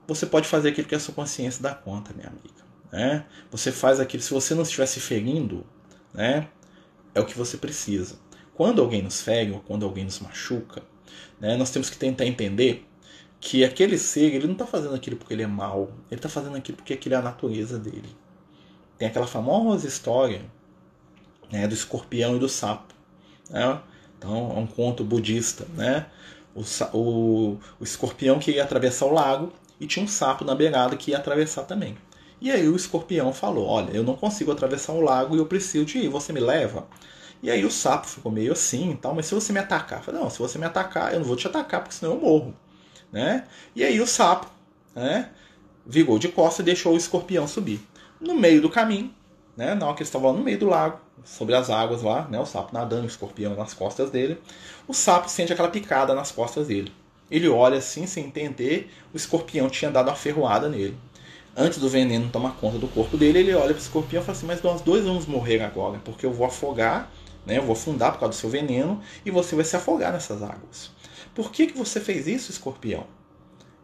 Você pode fazer aquilo que a sua consciência dá conta, minha amiga. Né? Você faz aquilo, se você não estiver se ferindo, né, é o que você precisa. Quando alguém nos fere ou quando alguém nos machuca, né, nós temos que tentar entender que aquele ser ele não está fazendo aquilo porque ele é mau, ele está fazendo aquilo porque aquilo é a natureza dele. Tem aquela famosa história né, do escorpião e do sapo. Né? Então, é um conto budista. Né? O, o, o escorpião que ia atravessar o lago e tinha um sapo na beirada que ia atravessar também. E aí o escorpião falou: Olha, eu não consigo atravessar o lago e eu preciso de ir, você me leva? E aí o sapo ficou meio assim e tal, mas se você me atacar, eu falei, não, se você me atacar, eu não vou te atacar, porque senão eu morro. Né? E aí o sapo né, vigou de costas e deixou o escorpião subir. No meio do caminho, né, na hora que eles estavam no meio do lago, sobre as águas lá, né, o sapo nadando, o escorpião nas costas dele, o sapo sente aquela picada nas costas dele. Ele olha assim, sem entender, o escorpião tinha dado uma ferroada nele. Antes do veneno tomar conta do corpo dele, ele olha para o escorpião e fala assim: Mas nós dois vamos morrer agora, porque eu vou afogar né? Eu vou afundar por causa do seu veneno e você vai se afogar nessas águas. Por que, que você fez isso, escorpião?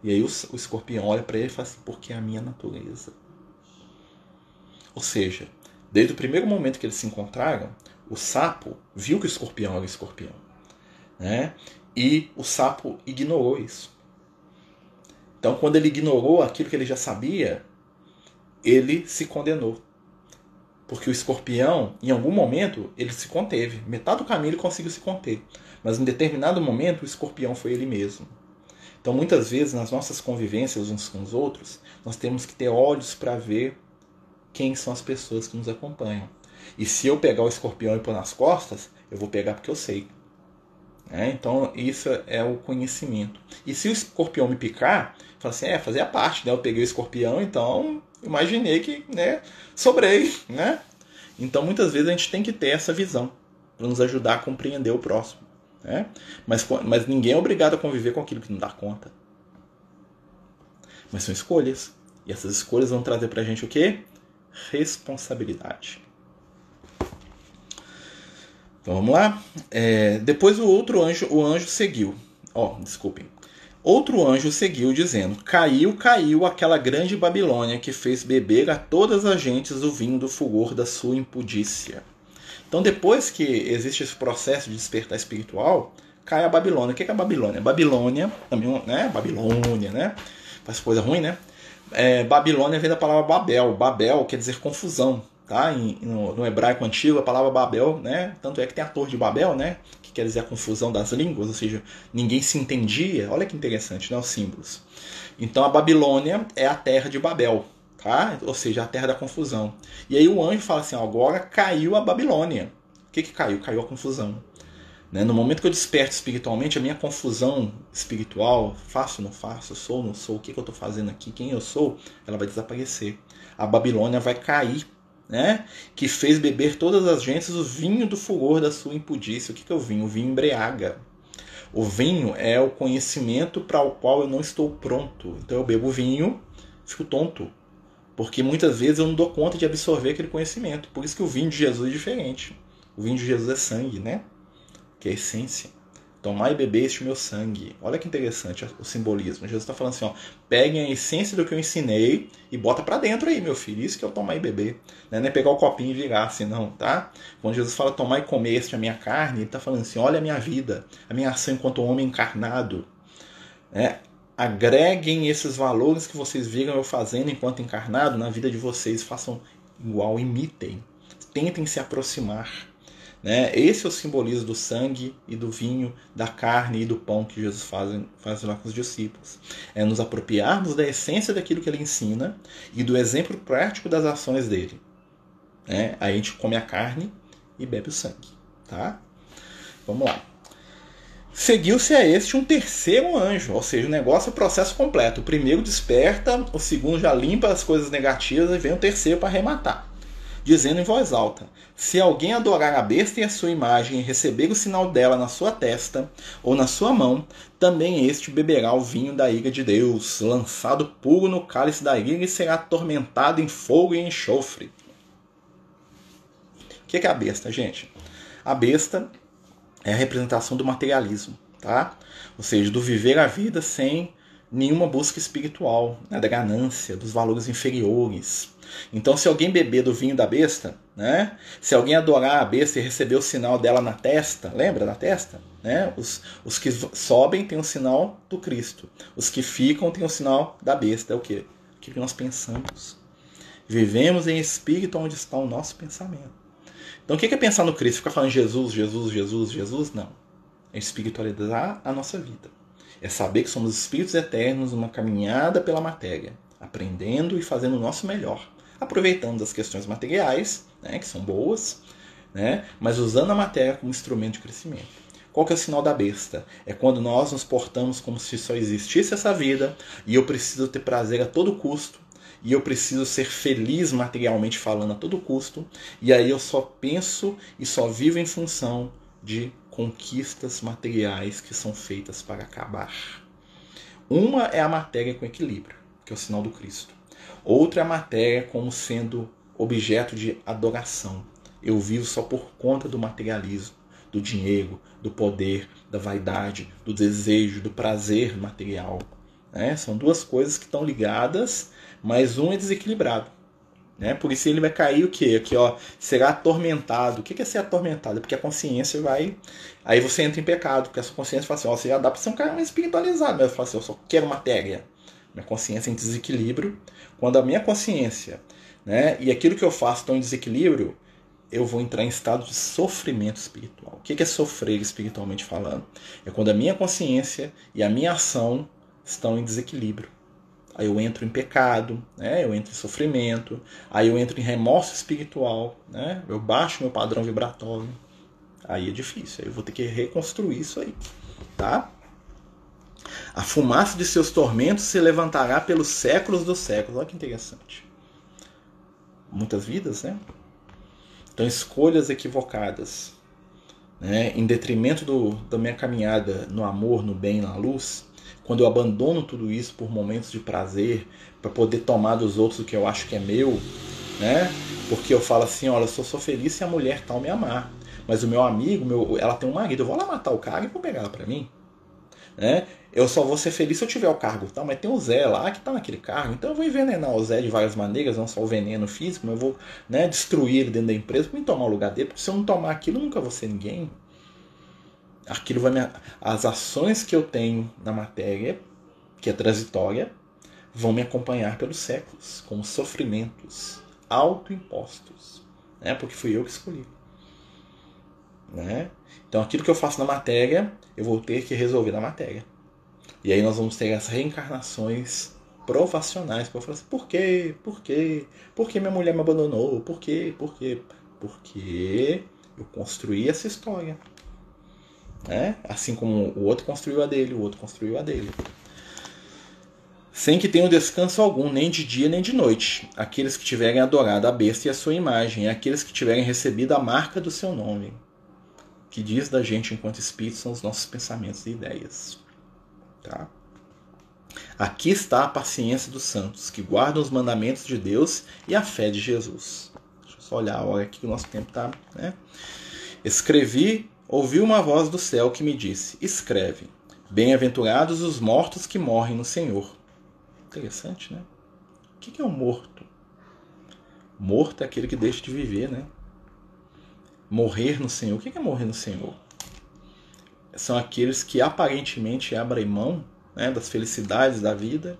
E aí o, o escorpião olha para ele e fala assim: porque é a minha natureza. Ou seja, desde o primeiro momento que eles se encontraram, o sapo viu que o escorpião era o escorpião. Né? E o sapo ignorou isso. Então, quando ele ignorou aquilo que ele já sabia, ele se condenou. Porque o escorpião, em algum momento, ele se conteve. Metade do caminho ele conseguiu se conter. Mas em determinado momento, o escorpião foi ele mesmo. Então, muitas vezes, nas nossas convivências uns com os outros, nós temos que ter olhos para ver quem são as pessoas que nos acompanham. E se eu pegar o escorpião e pôr nas costas, eu vou pegar porque eu sei. É, então, isso é o conhecimento. E se o escorpião me picar, fala assim, é, fazia parte, né? Eu peguei o escorpião, então imaginei que, né, sobrei, né? Então, muitas vezes a gente tem que ter essa visão para nos ajudar a compreender o próximo, né? Mas, mas ninguém é obrigado a conviver com aquilo que não dá conta. Mas são escolhas. E essas escolhas vão trazer para a gente o quê? Responsabilidade. Então vamos lá. É, depois o outro anjo, o anjo seguiu. Ó, oh, desculpem. Outro anjo seguiu, dizendo: Caiu, caiu aquela grande Babilônia que fez beber a todas as gentes o vinho do fulgor da sua impudícia. Então, depois que existe esse processo de despertar espiritual, cai a Babilônia. O que é a Babilônia? Babilônia, também, né? Babilônia, né? Faz coisa ruim, né? É, Babilônia vem da palavra Babel. Babel quer dizer confusão, tá? Em, no, no, hebraico antigo, a palavra Babel, né? Tanto é que tem a torre de Babel, né? quer dizer a confusão das línguas, ou seja, ninguém se entendia. Olha que interessante, né, os símbolos. Então a Babilônia é a terra de Babel, tá? Ou seja, a terra da confusão. E aí o anjo fala assim: agora caiu a Babilônia. O que, que caiu? Caiu a confusão. Né? No momento que eu desperto espiritualmente, a minha confusão espiritual, faço ou não faço, sou ou não sou, o que, que eu estou fazendo aqui, quem eu sou, ela vai desaparecer. A Babilônia vai cair, né? que fez beber todas as gentes o vinho do furor da sua impudícia. O que, que é o vinho? O vinho embriaga. O vinho é o conhecimento para o qual eu não estou pronto. Então eu bebo vinho, fico tonto. Porque muitas vezes eu não dou conta de absorver aquele conhecimento. Por isso que o vinho de Jesus é diferente. O vinho de Jesus é sangue, né? Que é a essência. Tomai e bebeste o meu sangue. Olha que interessante o simbolismo. Jesus está falando assim: ó, peguem a essência do que eu ensinei e bota para dentro aí, meu filho. Isso que é o tomar e beber. Não é pegar o copinho e virar assim, não, tá? Quando Jesus fala tomar e comer este a minha carne, ele está falando assim: olha a minha vida, a minha ação enquanto homem encarnado. É, agreguem esses valores que vocês viram eu fazendo enquanto encarnado na vida de vocês. Façam igual, imitem. Tentem se aproximar. Né? Esse é o simbolismo do sangue e do vinho, da carne e do pão que Jesus faz, faz lá com os discípulos. É nos apropriarmos da essência daquilo que ele ensina e do exemplo prático das ações dele. Né? Aí a gente come a carne e bebe o sangue. Tá? Vamos lá. Seguiu-se a este um terceiro anjo, ou seja, o negócio é o processo completo. O primeiro desperta, o segundo já limpa as coisas negativas e vem o terceiro para arrematar dizendo em voz alta: Se alguém adorar a besta e a sua imagem e receber o sinal dela na sua testa ou na sua mão, também este beberá o vinho da ira de Deus, lançado puro no cálice da ira e será atormentado em fogo e enxofre. O que é a besta, gente? A besta é a representação do materialismo, tá? Ou seja, do viver a vida sem nenhuma busca espiritual, né? da ganância, dos valores inferiores, então, se alguém beber do vinho da besta, né? Se alguém adorar a besta e receber o sinal dela na testa, lembra da testa? Né? Os, os que sobem têm o sinal do Cristo. Os que ficam têm o sinal da besta. É o que? Aquilo que nós pensamos. Vivemos em espírito onde está o nosso pensamento. Então, o que é pensar no Cristo? Ficar falando Jesus, Jesus, Jesus, Jesus? Não. É espiritualizar a nossa vida. É saber que somos espíritos eternos numa caminhada pela matéria, aprendendo e fazendo o nosso melhor aproveitando as questões materiais, né, que são boas, né, mas usando a matéria como instrumento de crescimento. Qual que é o sinal da besta? É quando nós nos portamos como se só existisse essa vida e eu preciso ter prazer a todo custo e eu preciso ser feliz materialmente falando a todo custo e aí eu só penso e só vivo em função de conquistas materiais que são feitas para acabar. Uma é a matéria com equilíbrio, que é o sinal do Cristo. Outra matéria como sendo objeto de adoração. Eu vivo só por conta do materialismo, do dinheiro, do poder, da vaidade, do desejo, do prazer material. Né? São duas coisas que estão ligadas, mas um é desequilibrado. Né? Por isso ele vai cair o quê? Aqui, ó, será atormentado. O que é ser atormentado? Porque a consciência vai. Aí você entra em pecado, porque a sua consciência fala assim: ó, você já dá para ser um cara mais espiritualizado, mas fala assim: eu só quero matéria. Minha consciência é em desequilíbrio. Quando a minha consciência né, e aquilo que eu faço estão em desequilíbrio, eu vou entrar em estado de sofrimento espiritual. O que é sofrer espiritualmente falando? É quando a minha consciência e a minha ação estão em desequilíbrio. Aí eu entro em pecado, né? eu entro em sofrimento, aí eu entro em remorso espiritual, né? eu baixo meu padrão vibratório. Aí é difícil, aí eu vou ter que reconstruir isso aí. Tá? A fumaça de seus tormentos se levantará pelos séculos dos séculos. Olha que interessante. Muitas vidas, né? Então, escolhas equivocadas, né? em detrimento do, da minha caminhada no amor, no bem, na luz, quando eu abandono tudo isso por momentos de prazer, para poder tomar dos outros o que eu acho que é meu, né? Porque eu falo assim, olha, eu só sou feliz se a mulher tal me amar. Mas o meu amigo, meu, ela tem um marido, eu vou lá matar o cara e vou pegar ela para mim. Né? Eu só vou ser feliz se eu tiver o cargo, tá? mas tem o Zé lá que está naquele cargo, então eu vou envenenar o Zé de várias maneiras, não só o veneno físico, mas eu vou né, destruir ele dentro da empresa para me tomar o lugar dele, porque se eu não tomar aquilo, eu nunca vou ser ninguém. Aquilo vai me... As ações que eu tenho na matéria, que é transitória, vão me acompanhar pelos séculos, como sofrimentos autoimpostos, né? porque fui eu que escolhi. Né? Então aquilo que eu faço na matéria, eu vou ter que resolver na matéria. E aí nós vamos ter as reencarnações provacionais para falar assim, por quê? Por quê? Por que minha mulher me abandonou? Por quê? Por quê? Porque eu construí essa história. né? assim como o outro construiu a dele, o outro construiu a dele. Sem que tenham descanso algum, nem de dia nem de noite, aqueles que tiverem adorado a besta e a sua imagem, e aqueles que tiverem recebido a marca do seu nome. Que diz da gente enquanto espírito são os nossos pensamentos e ideias. Tá? Aqui está a paciência dos santos, que guardam os mandamentos de Deus e a fé de Jesus. Deixa eu só olhar a hora aqui que o nosso tempo está. Né? Escrevi, ouvi uma voz do céu que me disse: Escreve, bem-aventurados os mortos que morrem no Senhor. Interessante, né? O que é um morto? Morto é aquele que deixa de viver, né? Morrer no Senhor. O que é morrer no Senhor? São aqueles que aparentemente abrem mão né, das felicidades da vida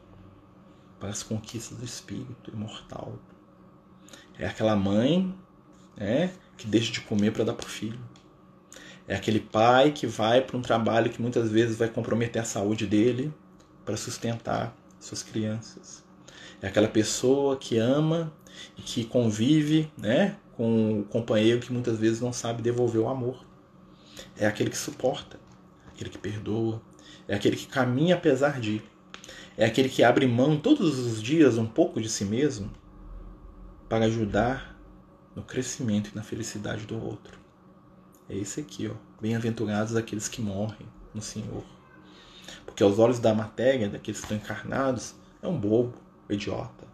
para as conquistas do espírito imortal. É aquela mãe né, que deixa de comer para dar para o filho. É aquele pai que vai para um trabalho que muitas vezes vai comprometer a saúde dele para sustentar suas crianças. É aquela pessoa que ama e que convive né, com o companheiro que muitas vezes não sabe devolver o amor. É aquele que suporta, aquele que perdoa, é aquele que caminha apesar de. É aquele que abre mão todos os dias um pouco de si mesmo para ajudar no crescimento e na felicidade do outro. É esse aqui, ó. Bem-aventurados aqueles que morrem no Senhor. Porque aos olhos da matéria, daqueles que estão encarnados, é um bobo, idiota.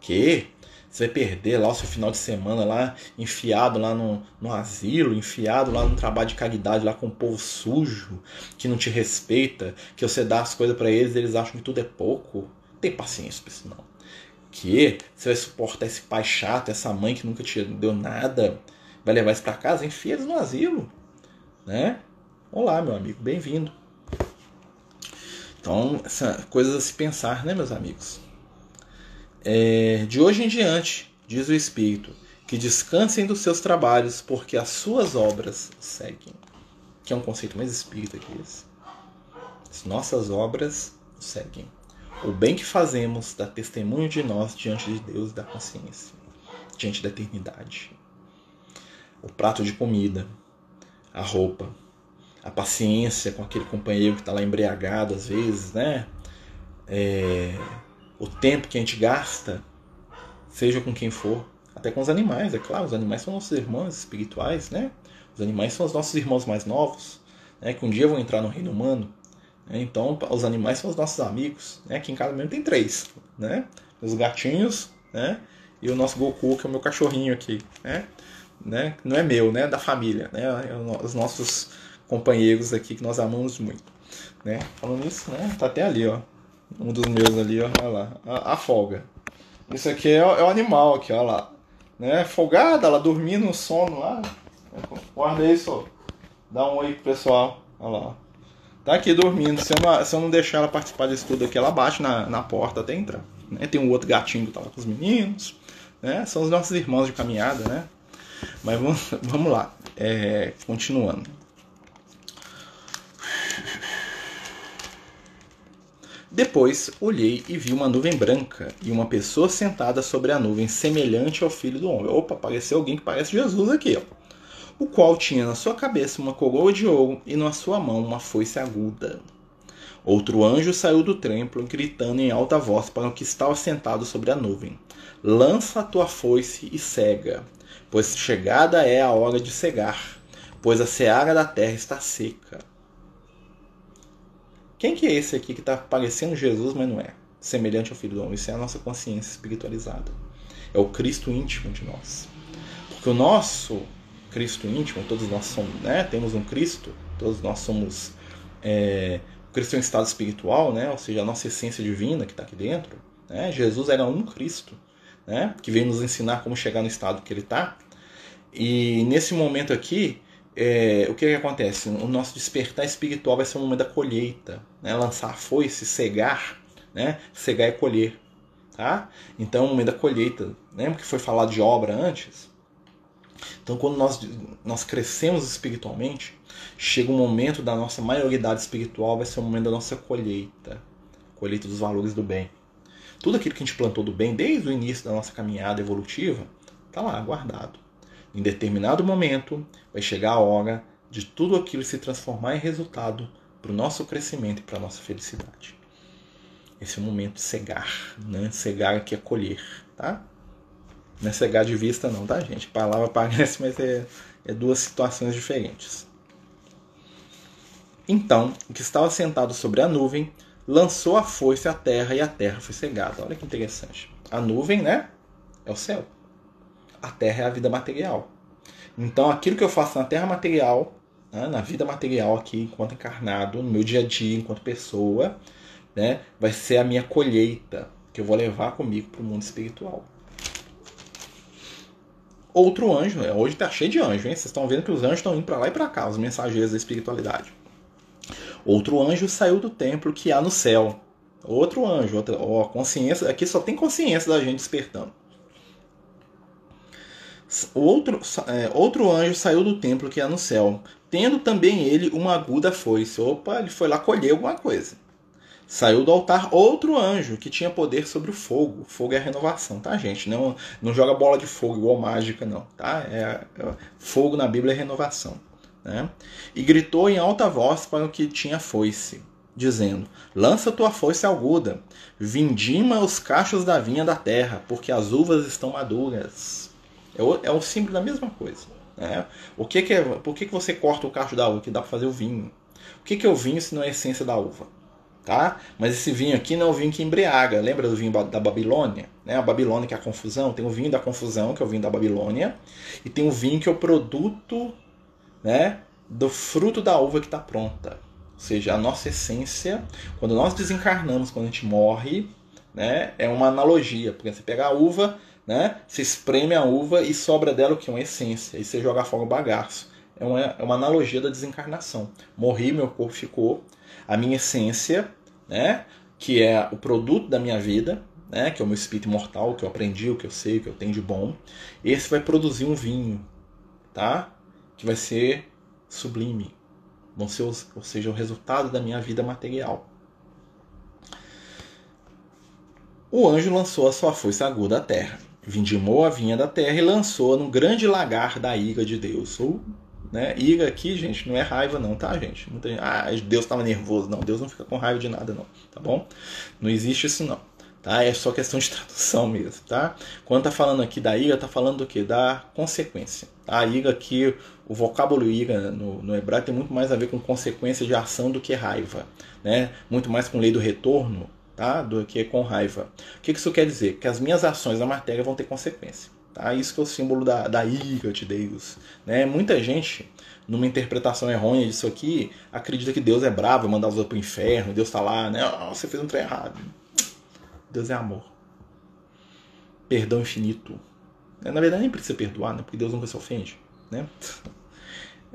Que você vai perder lá o seu final de semana lá, enfiado lá no, no asilo, enfiado lá no trabalho de caridade, lá com o povo sujo, que não te respeita, que você dá as coisas para eles eles acham que tudo é pouco. Tem paciência pra isso não. Que você vai suportar esse pai chato, essa mãe que nunca te deu nada, vai levar isso pra casa, enfia eles no asilo. Né? Olá, meu amigo, bem-vindo. Então, essa, coisas a se pensar, né, meus amigos? É, de hoje em diante, diz o Espírito, que descansem dos seus trabalhos, porque as suas obras seguem. Que é um conceito mais espírita que esse. As nossas obras seguem. O bem que fazemos dá testemunho de nós diante de Deus e da consciência, diante da eternidade. O prato de comida, a roupa, a paciência com aquele companheiro que está lá embriagado às vezes, né? É, o tempo que a gente gasta, seja com quem for, até com os animais, é claro, os animais são nossos irmãos espirituais, né? Os animais são os nossos irmãos mais novos, né? Que um dia vão entrar no reino humano. Né? Então, os animais são os nossos amigos, né? Aqui em casa mesmo tem três, né? Os gatinhos, né? E o nosso Goku, que é o meu cachorrinho aqui, né? né? Não é meu, né? Da família, né? É os nossos companheiros aqui que nós amamos muito, né? Falando isso, né? Tá até ali, ó. Um dos meus ali, ó, olha lá. A, a folga. Isso aqui é, é, o animal aqui, olha lá. Né? Folgada, ela dormindo no sono lá. Guarda isso, Dá um oi pro pessoal. Olha lá. Tá aqui dormindo. Se eu não, se eu não deixar ela participar desse tudo aqui, ela bate na, na porta até entrar. Né? Tem um outro gatinho que tá lá com os meninos. Né? São os nossos irmãos de caminhada, né? Mas vamos, vamos lá. É, continuando. Depois olhei e vi uma nuvem branca e uma pessoa sentada sobre a nuvem, semelhante ao filho do homem. Opa, apareceu alguém que parece Jesus aqui, ó. O qual tinha na sua cabeça uma coroa de ouro e na sua mão uma foice aguda. Outro anjo saiu do templo, gritando em alta voz para o que estava sentado sobre a nuvem: Lança a tua foice e cega, pois chegada é a hora de cegar, pois a seara da terra está seca. Quem que é esse aqui que está parecendo Jesus, mas não é? Semelhante ao Filho do Homem. Isso é a nossa consciência espiritualizada. É o Cristo íntimo de nós. Porque o nosso Cristo íntimo, todos nós somos, né? Temos um Cristo, todos nós somos. É, o Cristo é um estado espiritual, né? Ou seja, a nossa essência divina que está aqui dentro. Né? Jesus era um Cristo, né? Que veio nos ensinar como chegar no estado que ele está. E nesse momento aqui, é, o que, que, acontece? O nosso despertar espiritual vai ser um momento da colheita, né? lançar a foice, cegar, né? cegar e colher. Tá? Então, é um momento da colheita. Lembra que foi falado de obra antes? Então, quando nós, nós crescemos espiritualmente, chega um momento da nossa maioridade espiritual, vai ser o momento da nossa colheita colheita dos valores do bem. Tudo aquilo que a gente plantou do bem desde o início da nossa caminhada evolutiva está lá guardado. Em determinado momento vai chegar a hora de tudo aquilo se transformar em resultado para o nosso crescimento e para a nossa felicidade. Esse é o momento de cegar, né? Cegar aqui é colher, tá? Não é cegar de vista não, tá, gente? A palavra parece, mas é, é duas situações diferentes. Então, o que estava sentado sobre a nuvem lançou a foice à terra e a terra foi cegada. Olha que interessante. A nuvem, né? É o céu. A terra é a vida material. Então, aquilo que eu faço na terra material, né, na vida material aqui, enquanto encarnado, no meu dia a dia, enquanto pessoa, né, vai ser a minha colheita que eu vou levar comigo para o mundo espiritual. Outro anjo, né, hoje está cheio de anjo, hein? Vocês estão vendo que os anjos estão indo para lá e para cá, os mensageiros da espiritualidade. Outro anjo saiu do templo que há no céu. Outro anjo, outra, ó, consciência, aqui só tem consciência da gente despertando. Outro, é, outro anjo saiu do templo que há no céu, tendo também ele uma aguda foice. Opa, ele foi lá colher alguma coisa. Saiu do altar outro anjo que tinha poder sobre o fogo. Fogo é a renovação, tá, gente? Não, não joga bola de fogo igual mágica, não, tá? É, é, fogo na Bíblia é renovação. Né? E gritou em alta voz para o que tinha foice, dizendo: Lança tua foice aguda, vindima os cachos da vinha da terra, porque as uvas estão maduras. É o, é o símbolo da mesma coisa. Né? O que, que é, por que, que você corta o cacho da uva? Que dá para fazer o vinho. O que, que é o vinho se não é a essência da uva? Tá? Mas esse vinho aqui não é o vinho que embriaga. Lembra do vinho da Babilônia? Né? A Babilônia que é a confusão. Tem o vinho da confusão, que é o vinho da Babilônia. E tem o vinho que é o produto né, do fruto da uva que está pronta. Ou seja, a nossa essência, quando nós desencarnamos, quando a gente morre, né, é uma analogia. Porque você pega a uva, né, você espreme a uva e sobra dela o que? Uma essência. E você joga fora o bagaço. É uma, é uma analogia da desencarnação. Morri, meu corpo ficou. A minha essência, né, que é o produto da minha vida, né, que é o meu espírito imortal, que eu aprendi, o que eu sei, o que eu tenho de bom, esse vai produzir um vinho, tá? que vai ser sublime, vão ser, os, ou seja, o resultado da minha vida material. O anjo lançou a sua foice aguda à terra, vindimou a vinha da terra e lançou-a no grande lagar da ira de Deus. Ou, né, ira aqui, gente, não é raiva não, tá, gente? Muita gente ah, Deus estava nervoso. Não, Deus não fica com raiva de nada não, tá bom? Não existe isso não. Tá? É só questão de tradução mesmo, tá? Quando tá falando aqui da ira, tá falando do que? Da consequência. A ira aqui, o vocábulo ira no, no hebraico tem muito mais a ver com consequência de ação do que raiva, né? Muito mais com lei do retorno, tá? Do que com raiva. O que isso quer dizer? Que as minhas ações na matéria vão ter consequência. Tá? Isso que é o símbolo da, da ira de Deus. Né? Muita gente, numa interpretação errônea disso aqui, acredita que Deus é bravo, mandar os outros para o inferno, Deus está lá, né? Oh, você fez um trem errado. Deus é amor. Perdão infinito. Na verdade, nem precisa perdoar, né? porque Deus nunca se ofende. Né?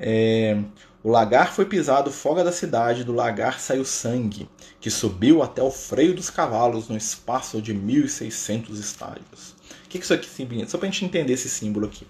É, o lagar foi pisado fora da cidade, do lagar saiu sangue, que subiu até o freio dos cavalos no espaço de 1.600 estádios. O que isso aqui significa? Só para a gente entender esse símbolo aqui.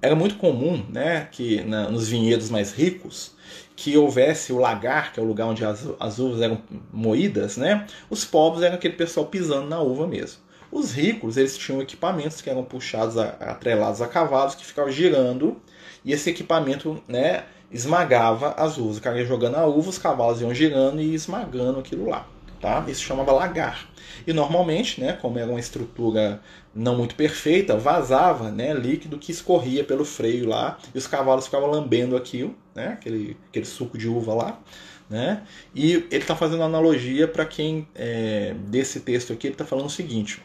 Era muito comum né, que na, nos vinhedos mais ricos que houvesse o lagar, que é o lugar onde as, as uvas eram moídas, né? Os pobres eram aquele pessoal pisando na uva mesmo. Os ricos, eles tinham equipamentos que eram puxados, a, atrelados a cavalos, que ficavam girando, e esse equipamento, né, esmagava as uvas. O cara ia jogando a uva, os cavalos iam girando e esmagando aquilo lá. Tá? Isso chamava lagar. E normalmente, né, como era uma estrutura não muito perfeita, vazava né, líquido que escorria pelo freio lá e os cavalos ficavam lambendo aquilo, né, aquele, aquele suco de uva lá. Né? E ele está fazendo analogia para quem é, desse texto aqui, ele está falando o seguinte: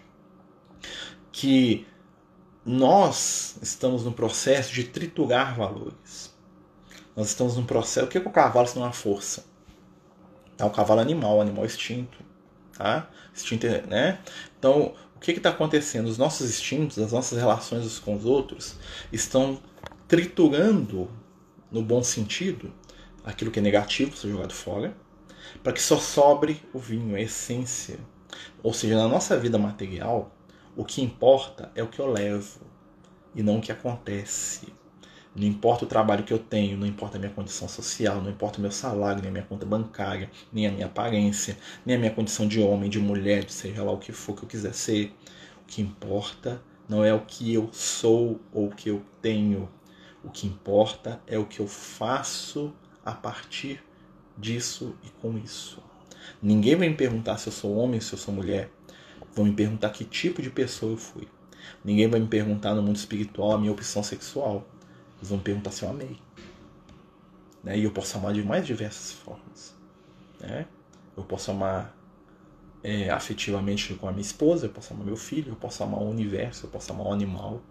que nós estamos no processo de triturar valores. Nós estamos num processo. O que é, que o cavalo se não é força? Tá? O cavalo é animal, animal extinto. Tá? Instinto, né? Então, o que está acontecendo? Os nossos instintos, as nossas relações uns com os outros, estão triturando, no bom sentido, aquilo que é negativo, ser jogado fora, para que só sobre o vinho, a essência. Ou seja, na nossa vida material, o que importa é o que eu levo e não o que acontece. Não importa o trabalho que eu tenho, não importa a minha condição social, não importa o meu salário, nem a minha conta bancária, nem a minha aparência, nem a minha condição de homem, de mulher, seja lá o que for que eu quiser ser. O que importa não é o que eu sou ou o que eu tenho. O que importa é o que eu faço a partir disso e com isso. Ninguém vai me perguntar se eu sou homem, se eu sou mulher. Vão me perguntar que tipo de pessoa eu fui. Ninguém vai me perguntar no mundo espiritual a minha opção sexual. Eles vão perguntar se eu amei. Né? E eu posso amar de mais diversas formas. Né? Eu posso amar é, afetivamente com a minha esposa, eu posso amar meu filho, eu posso amar o universo, eu posso amar o animal.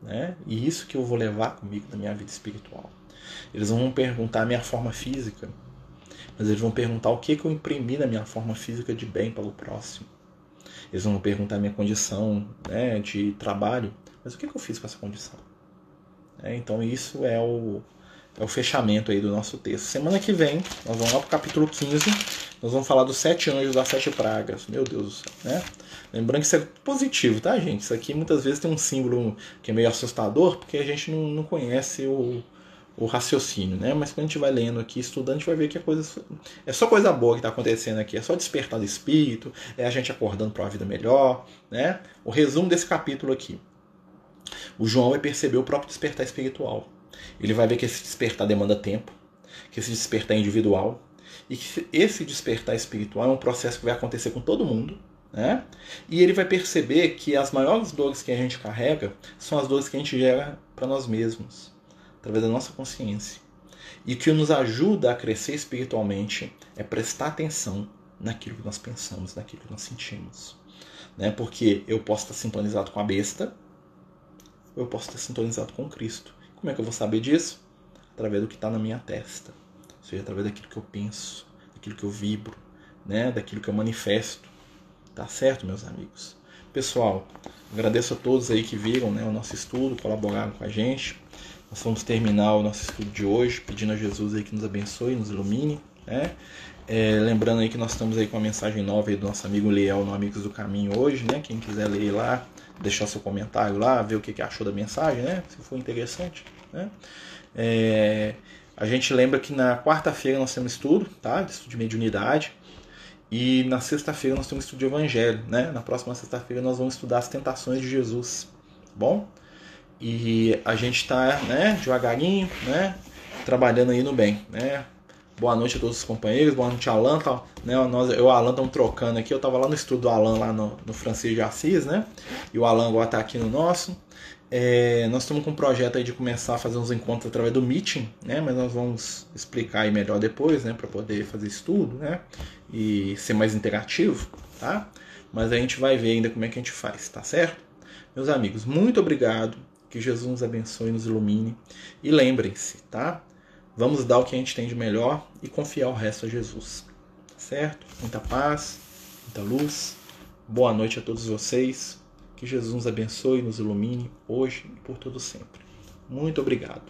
Né? E isso que eu vou levar comigo na minha vida espiritual. Eles vão perguntar a minha forma física, mas eles vão perguntar o que, que eu imprimi na minha forma física de bem para o próximo. Eles vão perguntar a minha condição né, de trabalho, mas o que, que eu fiz com essa condição? É, então isso é o, é o fechamento aí do nosso texto. Semana que vem, nós vamos lá para o capítulo 15, nós vamos falar dos sete anjos das sete pragas. Meu Deus do céu, né? Lembrando que isso é positivo, tá, gente? Isso aqui muitas vezes tem um símbolo que é meio assustador, porque a gente não, não conhece o, o raciocínio, né? Mas quando a gente vai lendo aqui, estudando, a gente vai ver que é, coisa, é só coisa boa que está acontecendo aqui. É só despertar do espírito, é a gente acordando para uma vida melhor, né? O resumo desse capítulo aqui. O João vai perceber o próprio despertar espiritual. Ele vai ver que esse despertar demanda tempo, que esse despertar é individual, e que esse despertar espiritual é um processo que vai acontecer com todo mundo, né? E ele vai perceber que as maiores dores que a gente carrega são as dores que a gente gera para nós mesmos, através da nossa consciência. E o que nos ajuda a crescer espiritualmente é prestar atenção naquilo que nós pensamos, naquilo que nós sentimos. Né? Porque eu posso estar sintonizado com a besta, eu posso estar sintonizado com Cristo. Como é que eu vou saber disso? Através do que está na minha testa, ou seja, através daquilo que eu penso, daquilo que eu vibro, né? daquilo que eu manifesto. Tá certo, meus amigos? Pessoal, agradeço a todos aí que viram né, o nosso estudo, colaboraram com a gente. Nós vamos terminar o nosso estudo de hoje pedindo a Jesus aí que nos abençoe, nos ilumine. Né? É, lembrando aí que nós estamos aí com a mensagem nova aí do nosso amigo Liel no Amigos do Caminho hoje, né? Quem quiser ler lá, deixar seu comentário lá, ver o que, que achou da mensagem, né? Se for interessante, né? É, a gente lembra que na quarta-feira nós temos estudo, tá? Estudo de mediunidade. E na sexta-feira nós temos estudo de evangelho, né? Na próxima sexta-feira nós vamos estudar as tentações de Jesus, tá bom? E a gente está, né, devagarinho, né, trabalhando aí no bem, né? Boa noite a todos os companheiros, boa noite Alan, tá, né? Nós, eu e o Alan estamos trocando aqui. Eu estava lá no estudo do Alan lá no, no Francisco de Assis, né? E o Alan agora está aqui no nosso. É, nós estamos com um projeto aí de começar a fazer uns encontros através do Meeting, né? Mas nós vamos explicar aí melhor depois, né? Para poder fazer estudo, né? E ser mais interativo, tá? Mas a gente vai ver ainda como é que a gente faz, tá certo? Meus amigos, muito obrigado. Que Jesus nos abençoe, nos ilumine. E lembrem-se, tá? Vamos dar o que a gente tem de melhor e confiar o resto a Jesus. Certo? Muita paz, muita luz. Boa noite a todos vocês. Que Jesus nos abençoe e nos ilumine hoje e por todo sempre. Muito obrigado.